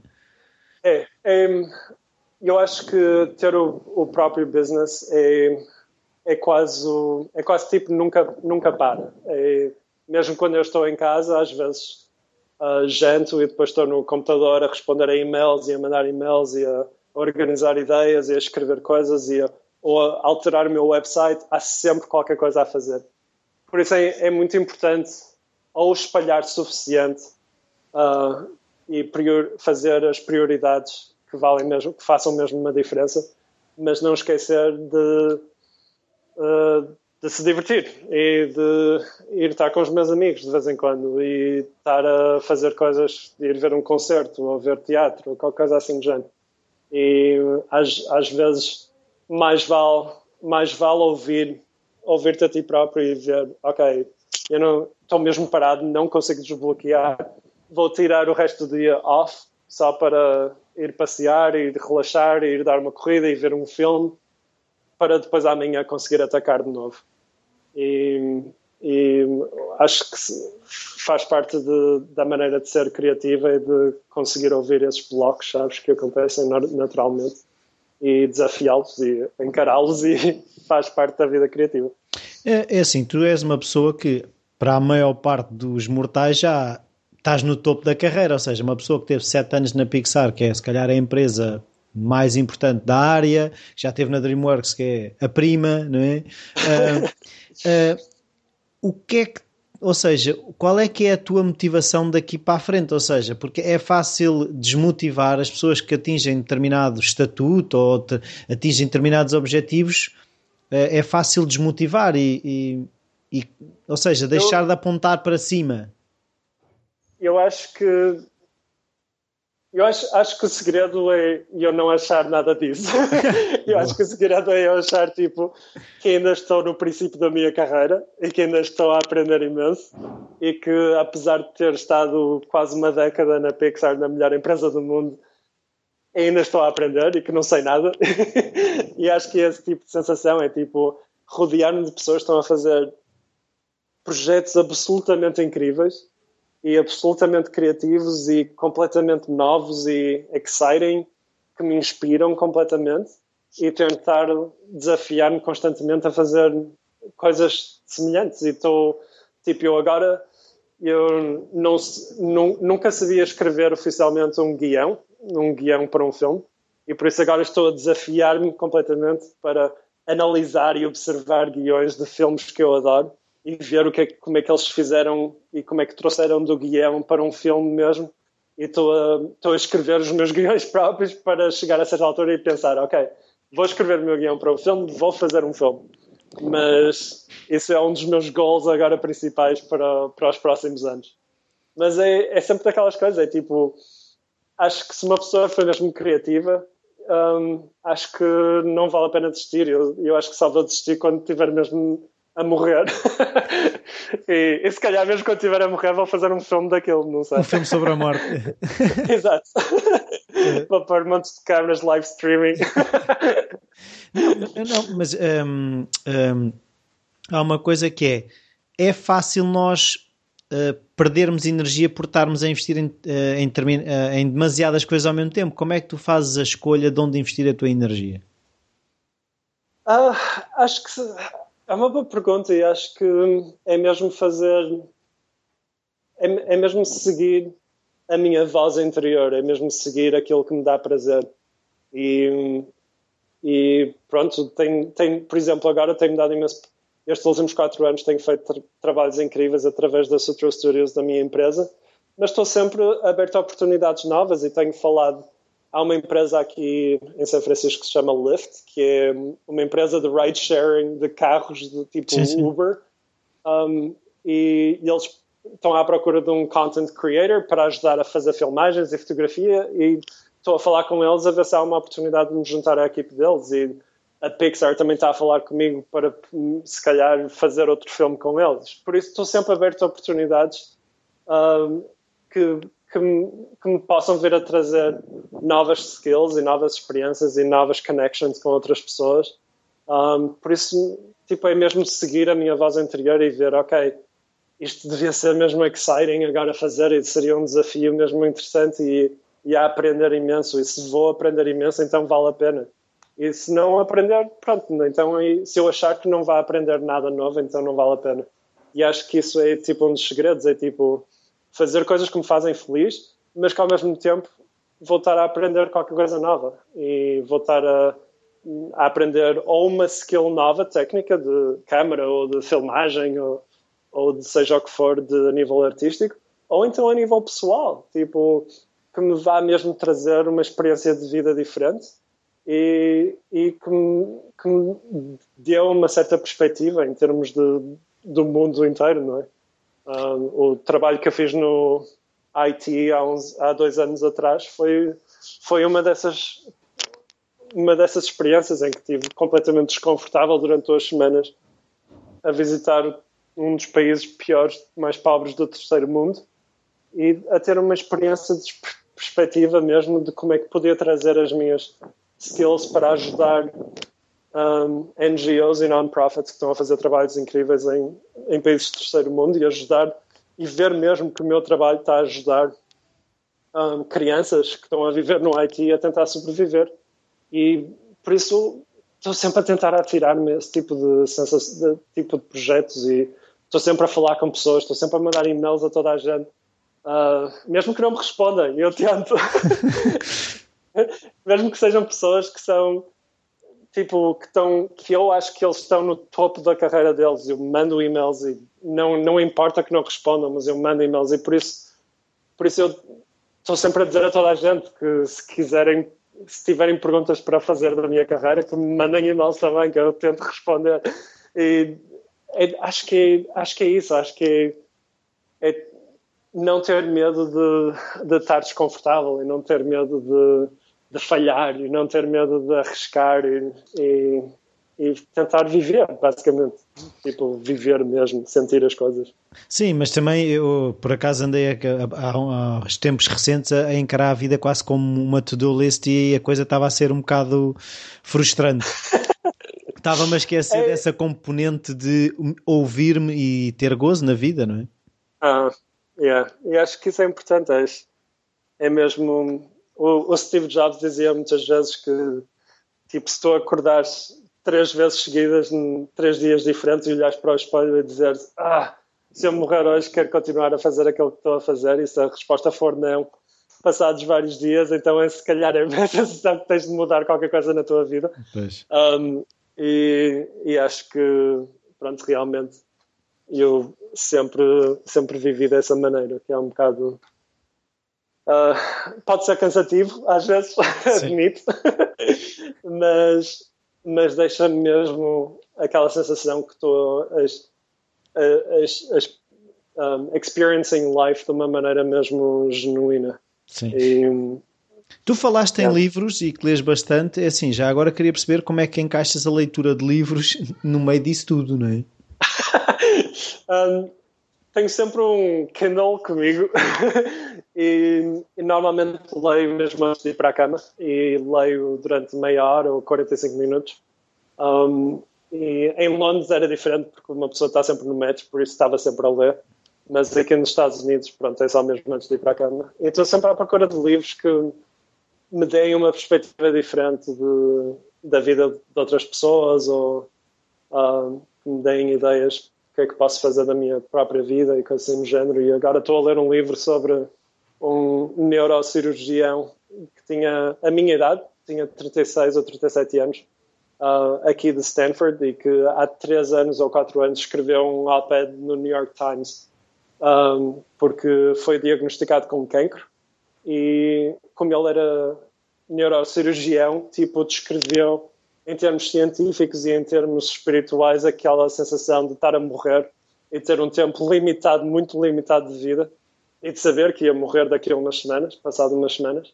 É, é eu acho que ter o, o próprio business é, é quase é quase tipo nunca nunca para. É, mesmo quando eu estou em casa, às vezes uh, janto e depois estou no computador a responder a e-mails e a mandar e-mails e a organizar ideias e a escrever coisas e a, ou a alterar o meu website, há sempre qualquer coisa a fazer. Por isso é, é muito importante ou espalhar suficiente uh, e prior, fazer as prioridades que valem mesmo, que façam mesmo uma diferença, mas não esquecer de, uh, de se divertir e de ir estar com os meus amigos de vez em quando e estar a fazer coisas, ir ver um concerto ou ver teatro ou qualquer coisa assim do género e às, às vezes mais vale, mais vale ouvir ouvir-te a ti próprio e ver, ok, eu não estou mesmo parado, não consigo desbloquear, vou tirar o resto do dia off só para ir passear, ir relaxar, ir dar uma corrida e ver um filme para depois amanhã conseguir atacar de novo. E e acho que faz parte de, da maneira de ser criativa e de conseguir ouvir esses blocos, sabes, que acontecem naturalmente e desafiá-los e encará-los e faz parte da vida criativa. É, é assim, tu és uma pessoa que para a maior parte dos mortais já estás no topo da carreira, ou seja, uma pessoa que teve sete anos na Pixar, que é se calhar a empresa mais importante da área, já teve na DreamWorks, que é a prima, não é? Uh, uh, o que é que ou seja, qual é que é a tua motivação daqui para a frente? Ou seja, porque é fácil desmotivar as pessoas que atingem determinado estatuto ou atingem determinados objetivos, é, é fácil desmotivar e, e, e ou seja, deixar eu, de apontar para cima. Eu acho que eu acho, acho que o segredo é eu não achar nada disso. eu acho que o segredo é eu achar tipo, que ainda estou no princípio da minha carreira e que ainda estou a aprender imenso e que apesar de ter estado quase uma década na Pixar, na melhor empresa do mundo, ainda estou a aprender e que não sei nada. e acho que esse tipo de sensação é tipo rodear-me de pessoas que estão a fazer projetos absolutamente incríveis e absolutamente criativos e completamente novos e exciting que me inspiram completamente e tentar desafiar-me constantemente a fazer coisas semelhantes. E estou Tipo, eu agora eu não, nunca sabia escrever oficialmente um guião, um guião para um filme, e por isso agora estou a desafiar-me completamente para analisar e observar guiões de filmes que eu adoro e ver o que é, como é que eles fizeram e como é que trouxeram do guião para um filme mesmo. E estou a, estou a escrever os meus guiões próprios para chegar a certa altura e pensar, ok, vou escrever o meu guião para um filme, vou fazer um filme. Mas isso é um dos meus goals agora principais para, para os próximos anos. Mas é, é sempre daquelas coisas, é tipo, acho que se uma pessoa for mesmo criativa, um, acho que não vale a pena desistir. Eu, eu acho que só vou desistir quando estiver mesmo a morrer. e, e, se calhar mesmo quando estiver a morrer vou fazer um filme daquilo, não sei. Um filme sobre a morte. Exato. É. vou pôr montes de câmeras live streaming. não, não, mas um, um, há uma coisa que é é fácil nós uh, perdermos energia por estarmos a investir em, uh, em, uh, em, demasiadas coisas ao mesmo tempo. Como é que tu fazes a escolha de onde investir a tua energia? Ah, acho que é uma boa pergunta e acho que é mesmo fazer. É, é mesmo seguir a minha voz interior, é mesmo seguir aquilo que me dá prazer. E, e pronto, tem, tem, por exemplo, agora tenho dado imenso. Estes últimos quatro anos tenho feito tra trabalhos incríveis através da Sutro Studios, da minha empresa, mas estou sempre aberto a oportunidades novas e tenho falado Há uma empresa aqui em São Francisco que se chama Lyft, que é uma empresa de ride sharing de carros do tipo sim, sim. Uber. Um, e, e, eles estão à procura de um content creator para ajudar a fazer filmagens e fotografia. E estou a falar com eles a ver se há uma oportunidade de me juntar à equipe deles. E a Pixar também está a falar comigo para, se calhar, fazer outro filme com eles. Por isso, estou sempre aberto a oportunidades um, que que me, que me possam vir a trazer novas skills e novas experiências e novas connections com outras pessoas. Um, por isso, tipo, é mesmo seguir a minha voz interior e ver, ok, isto devia ser mesmo exciting agora fazer e seria um desafio mesmo interessante e, e a aprender imenso. E se vou aprender imenso, então vale a pena. E se não aprender, pronto, então se eu achar que não vai aprender nada novo, então não vale a pena. E acho que isso é tipo um dos segredos, é tipo fazer coisas que me fazem feliz, mas que ao mesmo tempo voltar a aprender qualquer coisa nova e voltar a, a aprender ou uma skill nova, técnica de câmera ou de filmagem ou, ou de seja o que for de nível artístico, ou então a nível pessoal, tipo, que me vá mesmo trazer uma experiência de vida diferente e, e que, me, que me dê uma certa perspectiva em termos de, do mundo inteiro, não é? O trabalho que eu fiz no IT há, uns, há dois anos atrás foi, foi uma dessas uma dessas experiências em que estive completamente desconfortável durante duas semanas a visitar um dos países piores, mais pobres do terceiro mundo e a ter uma experiência de perspectiva mesmo de como é que podia trazer as minhas skills para ajudar um, NGOs e non-profits que estão a fazer trabalhos incríveis em, em países do terceiro mundo e ajudar e ver mesmo que o meu trabalho está a ajudar um, crianças que estão a viver no Haiti a tentar sobreviver. E por isso estou sempre a tentar atirar-me esse tipo de, de, tipo de projetos e estou sempre a falar com pessoas, estou sempre a mandar e-mails a toda a gente. Uh, mesmo que não me respondam, eu tento. mesmo que sejam pessoas que são tipo, que, estão, que eu acho que eles estão no topo da carreira deles. Eu mando e-mails e não, não importa que não respondam, mas eu mando e-mails e por isso, por isso eu estou sempre a dizer a toda a gente que se quiserem, se tiverem perguntas para fazer da minha carreira, que me mandem e-mails também, que eu tento responder. E é, acho, que acho que é isso, acho que é, é não ter medo de, de estar desconfortável e não ter medo de de falhar e não ter medo de arriscar e, e, e, tentar viver, basicamente. Tipo, viver mesmo, sentir as coisas. Sim, mas também eu, por acaso, andei há, uns tempos recentes a encarar a vida quase como uma to-do list e a coisa estava a ser um bocado frustrante. Estava-me a esquecer é... dessa componente de ouvir-me e ter gozo na vida, não é? Ah, yeah. e acho que isso é importante. É, é mesmo o, o Steve Jobs dizia muitas vezes que, tipo, se tu acordares três vezes seguidas, em três dias diferentes, e olhares para o espelho e dizeres: Ah, se eu morrer hoje, quero continuar a fazer aquilo que estou a fazer, e se a resposta for não, passados vários dias, então é se calhar é a sensação que tens de mudar qualquer coisa na tua vida. Um, e, e acho que, pronto, realmente eu sempre, sempre vivi dessa maneira, que é um bocado. Uh, pode ser cansativo, às vezes, admito, mas, mas deixa-me mesmo aquela sensação que estou um, experiencing life de uma maneira mesmo genuína. Sim. E, Tu falaste em livros e que lês bastante, é assim, já agora queria perceber como é que encaixas a leitura de livros no meio disso tudo, não é? um, tenho sempre um Kindle comigo e, e, normalmente leio mesmo antes de ir para a cama e leio durante meia hora ou 45 minutos. Um, e em Londres era diferente porque uma pessoa está sempre no metro, por isso estava sempre a ler. Mas aqui nos Estados Unidos, pronto, é só mesmo antes de ir para a cama. E estou sempre à procura de livros que me deem uma perspectiva diferente de, da vida de outras pessoas ou uh, que me deem ideias do que é que posso fazer da minha própria vida e coisas assim do género. E agora estou a ler um livro sobre um neurocirurgião que tinha a minha idade, tinha 36 ou 37 anos, uh, aqui de Stanford, e que há 3 anos ou 4 anos escreveu um op-ed no New York Times um, porque foi diagnosticado com cancro. E como ele era neurocirurgião, tipo, descreveu em termos científicos e em termos espirituais aquela sensação de estar a morrer e ter um tempo limitado, muito limitado de vida e de saber que ia morrer daqui a umas semanas, passado umas semanas.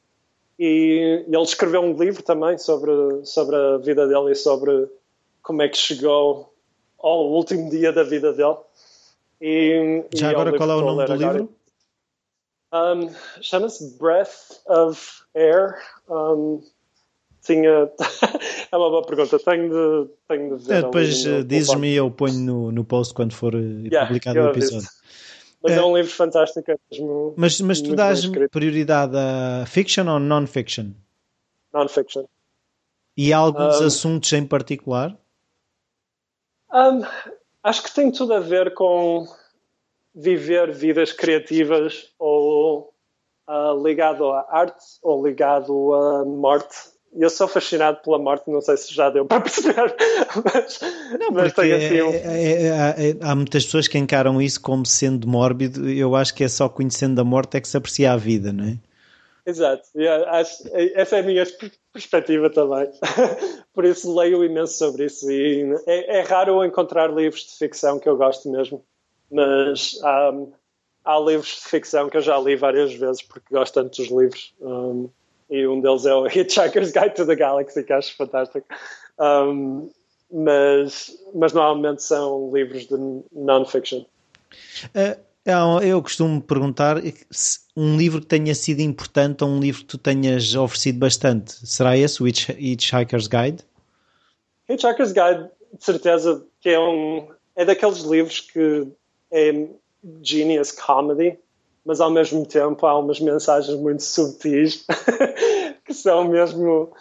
E, e ele escreveu um livro também sobre, sobre a vida dele e sobre como é que chegou ao último dia da vida dele. E, Já e agora qual é o nome do livro? Um, Chama-se Breath of Air. Um, tinha. é uma boa pergunta. Tenho de, tenho de ver. É, depois uh, dizes-me e eu ponho no, no post quando for uh, yeah, publicado o episódio. Mas é, é, um livro fantástico. É mesmo mas, mas tu dás prioridade a fiction ou non-fiction? Non-fiction. E há alguns um, assuntos em particular? Um, acho que tem tudo a ver com viver vidas criativas ou uh, ligado à arte ou ligado à morte. Eu sou fascinado pela morte, não sei se já deu para perceber, mas, não, mas tem assim um... é, é, é, há muitas pessoas que encaram isso como sendo mórbido. Eu acho que é só conhecendo a morte é que se aprecia a vida, não é? Exato, acho, essa é a minha perspectiva também. Por isso leio imenso sobre isso e é, é raro encontrar livros de ficção que eu gosto mesmo mas um, há livros de ficção que eu já li várias vezes porque gosto tanto dos livros. Um, e um deles é o Hitchhiker's Guide to the Galaxy, que acho fantástico. Um, mas, mas normalmente são livros de non-fiction. Uh, eu costumo perguntar um livro que tenha sido importante ou um livro que tu tenhas oferecido bastante. Será esse, o Hitchhiker's Guide? Hitchhiker's Guide, de certeza que é um é daqueles livros que é genius comedy, mas ao mesmo tempo há umas mensagens muito subtis que são mesmo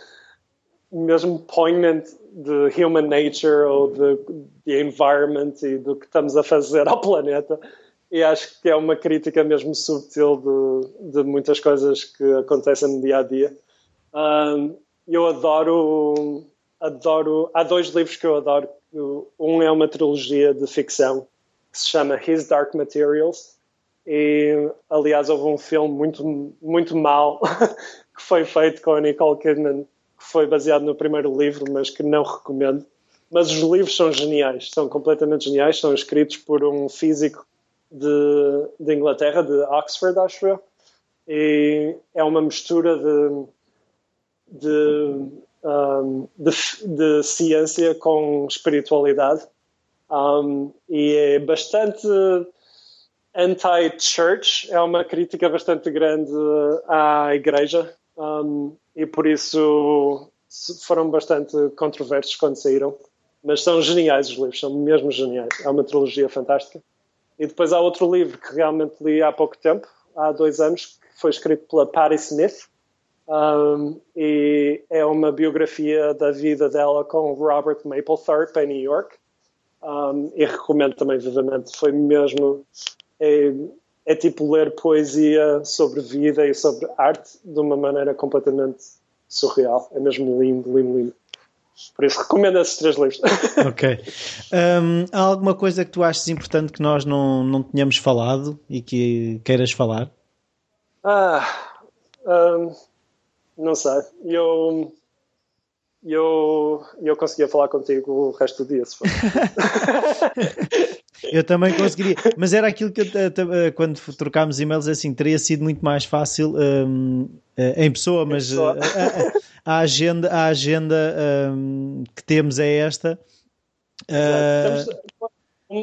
mesmo poignant de human nature ou de, de environment e do que estamos a fazer ao planeta e acho que é uma crítica mesmo subtil de, de muitas coisas que acontecem no dia a dia. Um, eu adoro, adoro. Há dois livros que eu adoro. Um é uma trilogia de ficção que se chama His Dark Materials. E, aliás, houve um filme muito, muito mal que foi feito com a Nicole Kidman, que foi baseado no primeiro livro, mas que não recomendo. Mas os livros são geniais, são completamente geniais, são escritos por um físico de, de Inglaterra, de Oxford, acho eu. E é uma mistura de, de, um, de, de ciência com espiritualidade um, e é bastante anti-church, é uma crítica bastante grande à igreja um, e por isso foram bastante controversos quando saíram. Mas são geniais os livros, são mesmo geniais. É uma trilogia fantástica. E depois há outro livro que realmente li há pouco tempo, há dois anos, que foi escrito pela Patti Smith. Um, e é uma biografia da vida dela com Robert Mapplethorpe em New York um, e recomendo também vivamente. Foi mesmo. É, é tipo ler poesia sobre vida e sobre arte de uma maneira completamente surreal. É mesmo lindo, lindo, lindo. Por isso recomendo esses três livros. Ok. Um, há alguma coisa que tu achas importante que nós não, não tenhamos falado e que queiras falar? Ah, um, não sei. Eu, eu, eu conseguia falar contigo o resto do dia, se for. eu também conseguiria, mas era aquilo que eu, eh, quando trocámos e-mails assim, teria sido muito mais fácil um, eh, em pessoa, mas em pessoa. Eh, a, a, agenda, a agenda um, que temos é esta. Uh,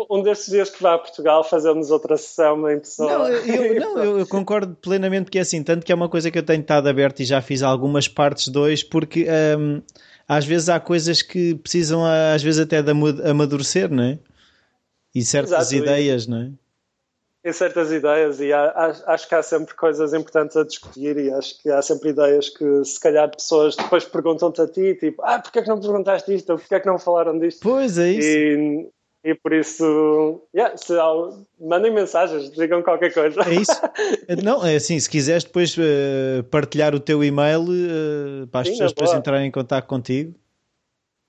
um, destes dias que vá a Portugal fazemos outra sessão em pessoa. Não, eu, não, eu, concordo plenamente porque é assim, tanto que é uma coisa que eu tenho estado aberto e já fiz algumas partes dois, porque um, às vezes há coisas que precisam às vezes até de amadurecer, não é? E certas Exato, ideias, e, não é? E certas ideias, e há, acho que há sempre coisas importantes a discutir, e acho que há sempre ideias que se calhar pessoas depois perguntam-te a ti, tipo, ah, porquê é que não perguntaste isto? Ou porquê é que não falaram disto? Pois é isso. E, e por isso, yeah, se, mandem mensagens, digam qualquer coisa. É isso? Não, é assim, se quiseres depois uh, partilhar o teu e-mail uh, para as Sim, pessoas depois entrarem em contato contigo.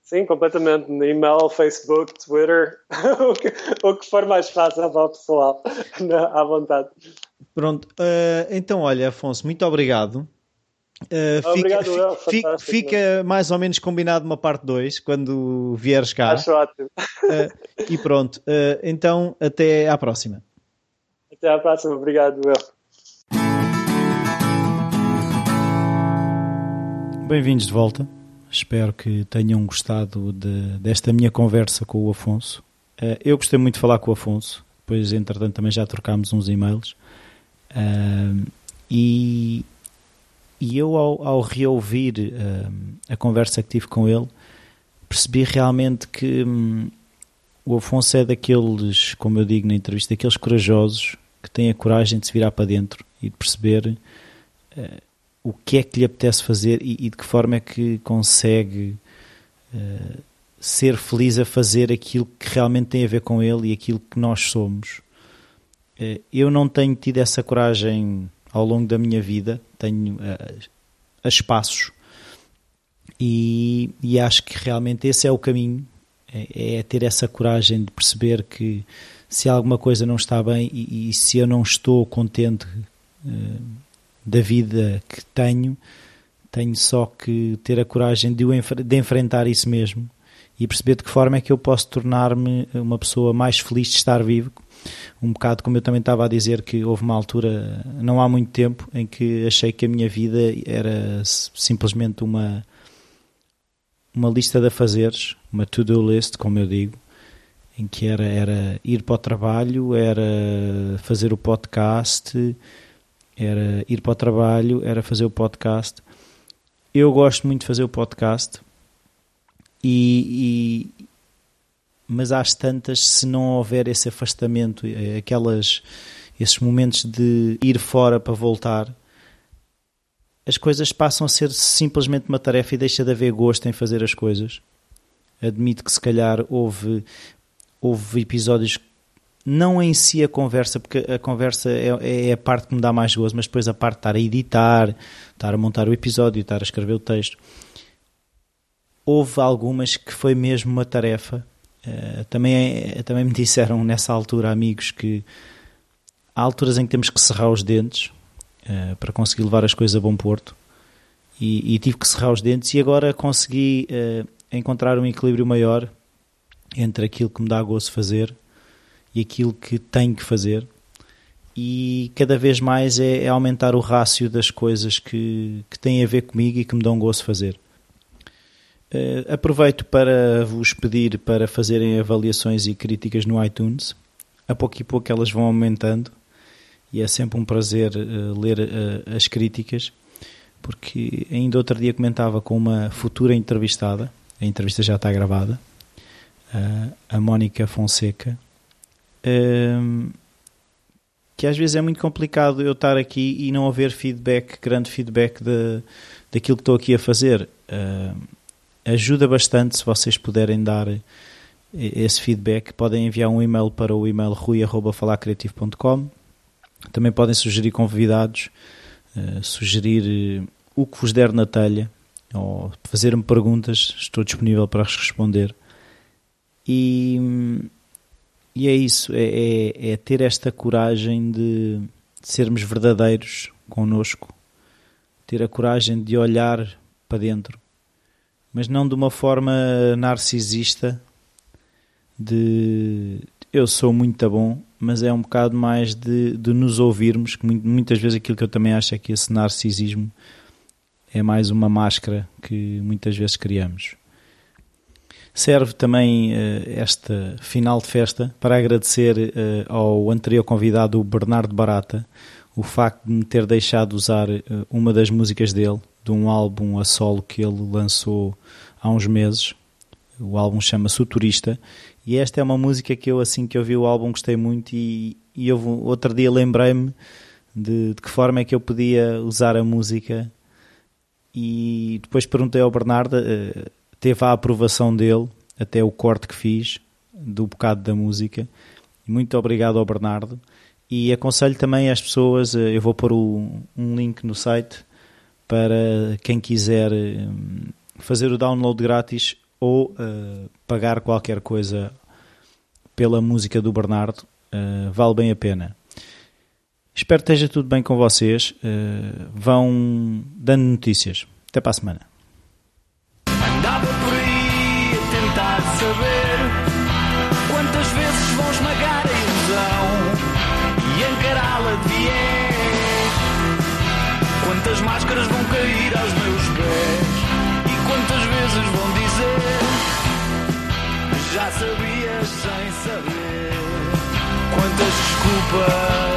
Sim, completamente. No e-mail, Facebook, Twitter, o, que, o que for mais fácil para o pessoal, à vontade. Pronto, uh, então olha, Afonso, muito obrigado. Uh, Obrigado, fica, eu, fica, fica, mais ou menos combinado uma parte 2 quando vieres cá. Acho ótimo. Uh, e pronto, uh, então até à próxima. Até à próxima, obrigado, eu. Bem-vindos de volta. Espero que tenham gostado de, desta minha conversa com o Afonso. eu gostei muito de falar com o Afonso, depois, entretanto, também já trocámos uns e-mails. e e eu, ao, ao reouvir uh, a conversa que tive com ele, percebi realmente que um, o Afonso é daqueles, como eu digo na entrevista, daqueles corajosos que têm a coragem de se virar para dentro e de perceber o que é que lhe apetece fazer e, e de que forma é que consegue uh, ser feliz a fazer aquilo que realmente tem a ver com ele e aquilo que nós somos. eu não tenho tido essa coragem ao longo da minha vida, tenho uh, a espaços e, e, acho que realmente esse é o caminho, é, é, ter essa coragem de perceber que se alguma coisa não está bem e, e se eu não estou contente uh, da vida que tenho, tenho só que ter a coragem de, de enfrentar isso mesmo e perceber de que forma é que eu posso tornar-me uma pessoa mais feliz de estar vivo. Um bocado como eu também estava a dizer que houve uma altura, não há muito tempo, em que achei que a minha vida era simplesmente uma uma lista de afazeres, uma to-do list, como eu digo, em que era, era ir para o trabalho, era fazer o podcast, era ir para o trabalho, era fazer o podcast. Eu gosto muito de fazer o podcast e, mas às tantas, se não houver esse afastamento, eh, aquelas, esses momentos de ir fora para voltar, as coisas passam a ser simplesmente uma tarefa e deixa de haver gosto em fazer as coisas. Admito que se calhar houve, houve episódios, não em si a conversa, porque a conversa é, é a parte que me dá mais gozo, mas depois a parte de estar a editar, estar a montar o episódio, estar a escrever o texto. Houve algumas que foi mesmo uma tarefa eh, também, é, também me disseram nessa altura, amigos, que há alturas em que temos que serrar os dentes uh, para conseguir levar as coisas a bom porto. E, e tive que serrar os dentes e agora consegui uh, encontrar um equilíbrio maior entre aquilo que me dá gosto fazer e aquilo que tenho que fazer. E cada vez mais é, é aumentar o rácio das coisas que, que têm a ver comigo e que me dão gosto fazer. Uh, aproveito para vos pedir para fazerem avaliações e críticas no iTunes. A pouco e pouco elas vão aumentando e é sempre um prazer uh, ler uh, as críticas, porque ainda outro dia comentava com uma futura entrevistada, a entrevista já está gravada, a Mónica Fonseca, ehm, que às vezes é muito complicado eu estar aqui e não haver feedback, grande feedback de, daquilo que estou aqui a fazer. Uh, ajuda bastante se vocês puderem dar esse feedback, podem enviar um e-mail para o e-mail rui.falacreativo.com. Também podem sugerir convidados, uh, sugerir o que vos der na telha ou fazer-me perguntas, estou disponível para responder. E, e é isso, é, é, é ter esta coragem de, sermos verdadeiros connosco, ter a coragem de olhar para dentro, mas não de uma forma narcisista de eu sou muito bom, mas é um bocado mais de, de nos ouvirmos, que muitas vezes aquilo que eu também acho é que esse narcisismo é mais uma máscara que muitas vezes criamos. Serve também uh, esta final de festa para agradecer uh, ao anterior convidado, o Bernardo Barata, o facto de me ter deixado usar uh, uma das músicas dele, de um álbum a solo que ele lançou há uns meses. O álbum chama-se Turista. E esta é uma música que eu, assim que eu vi o álbum, gostei muito. E, e eu, outro dia lembrei-me de, de que forma é que eu podia usar a música e depois perguntei ao Bernardo, uh, teve a aprovação dele, até o corte que fiz do bocado da música. Muito obrigado ao Bernardo. E aconselho também às pessoas, uh, eu vou pôr um link no site para quem quiser uh, fazer o download grátis ou pagar qualquer coisa pela música do Bernardo, vale bem a pena. Espero que esteja tudo bem com vocês. Uh, vão dando notícias. Até para a semana. but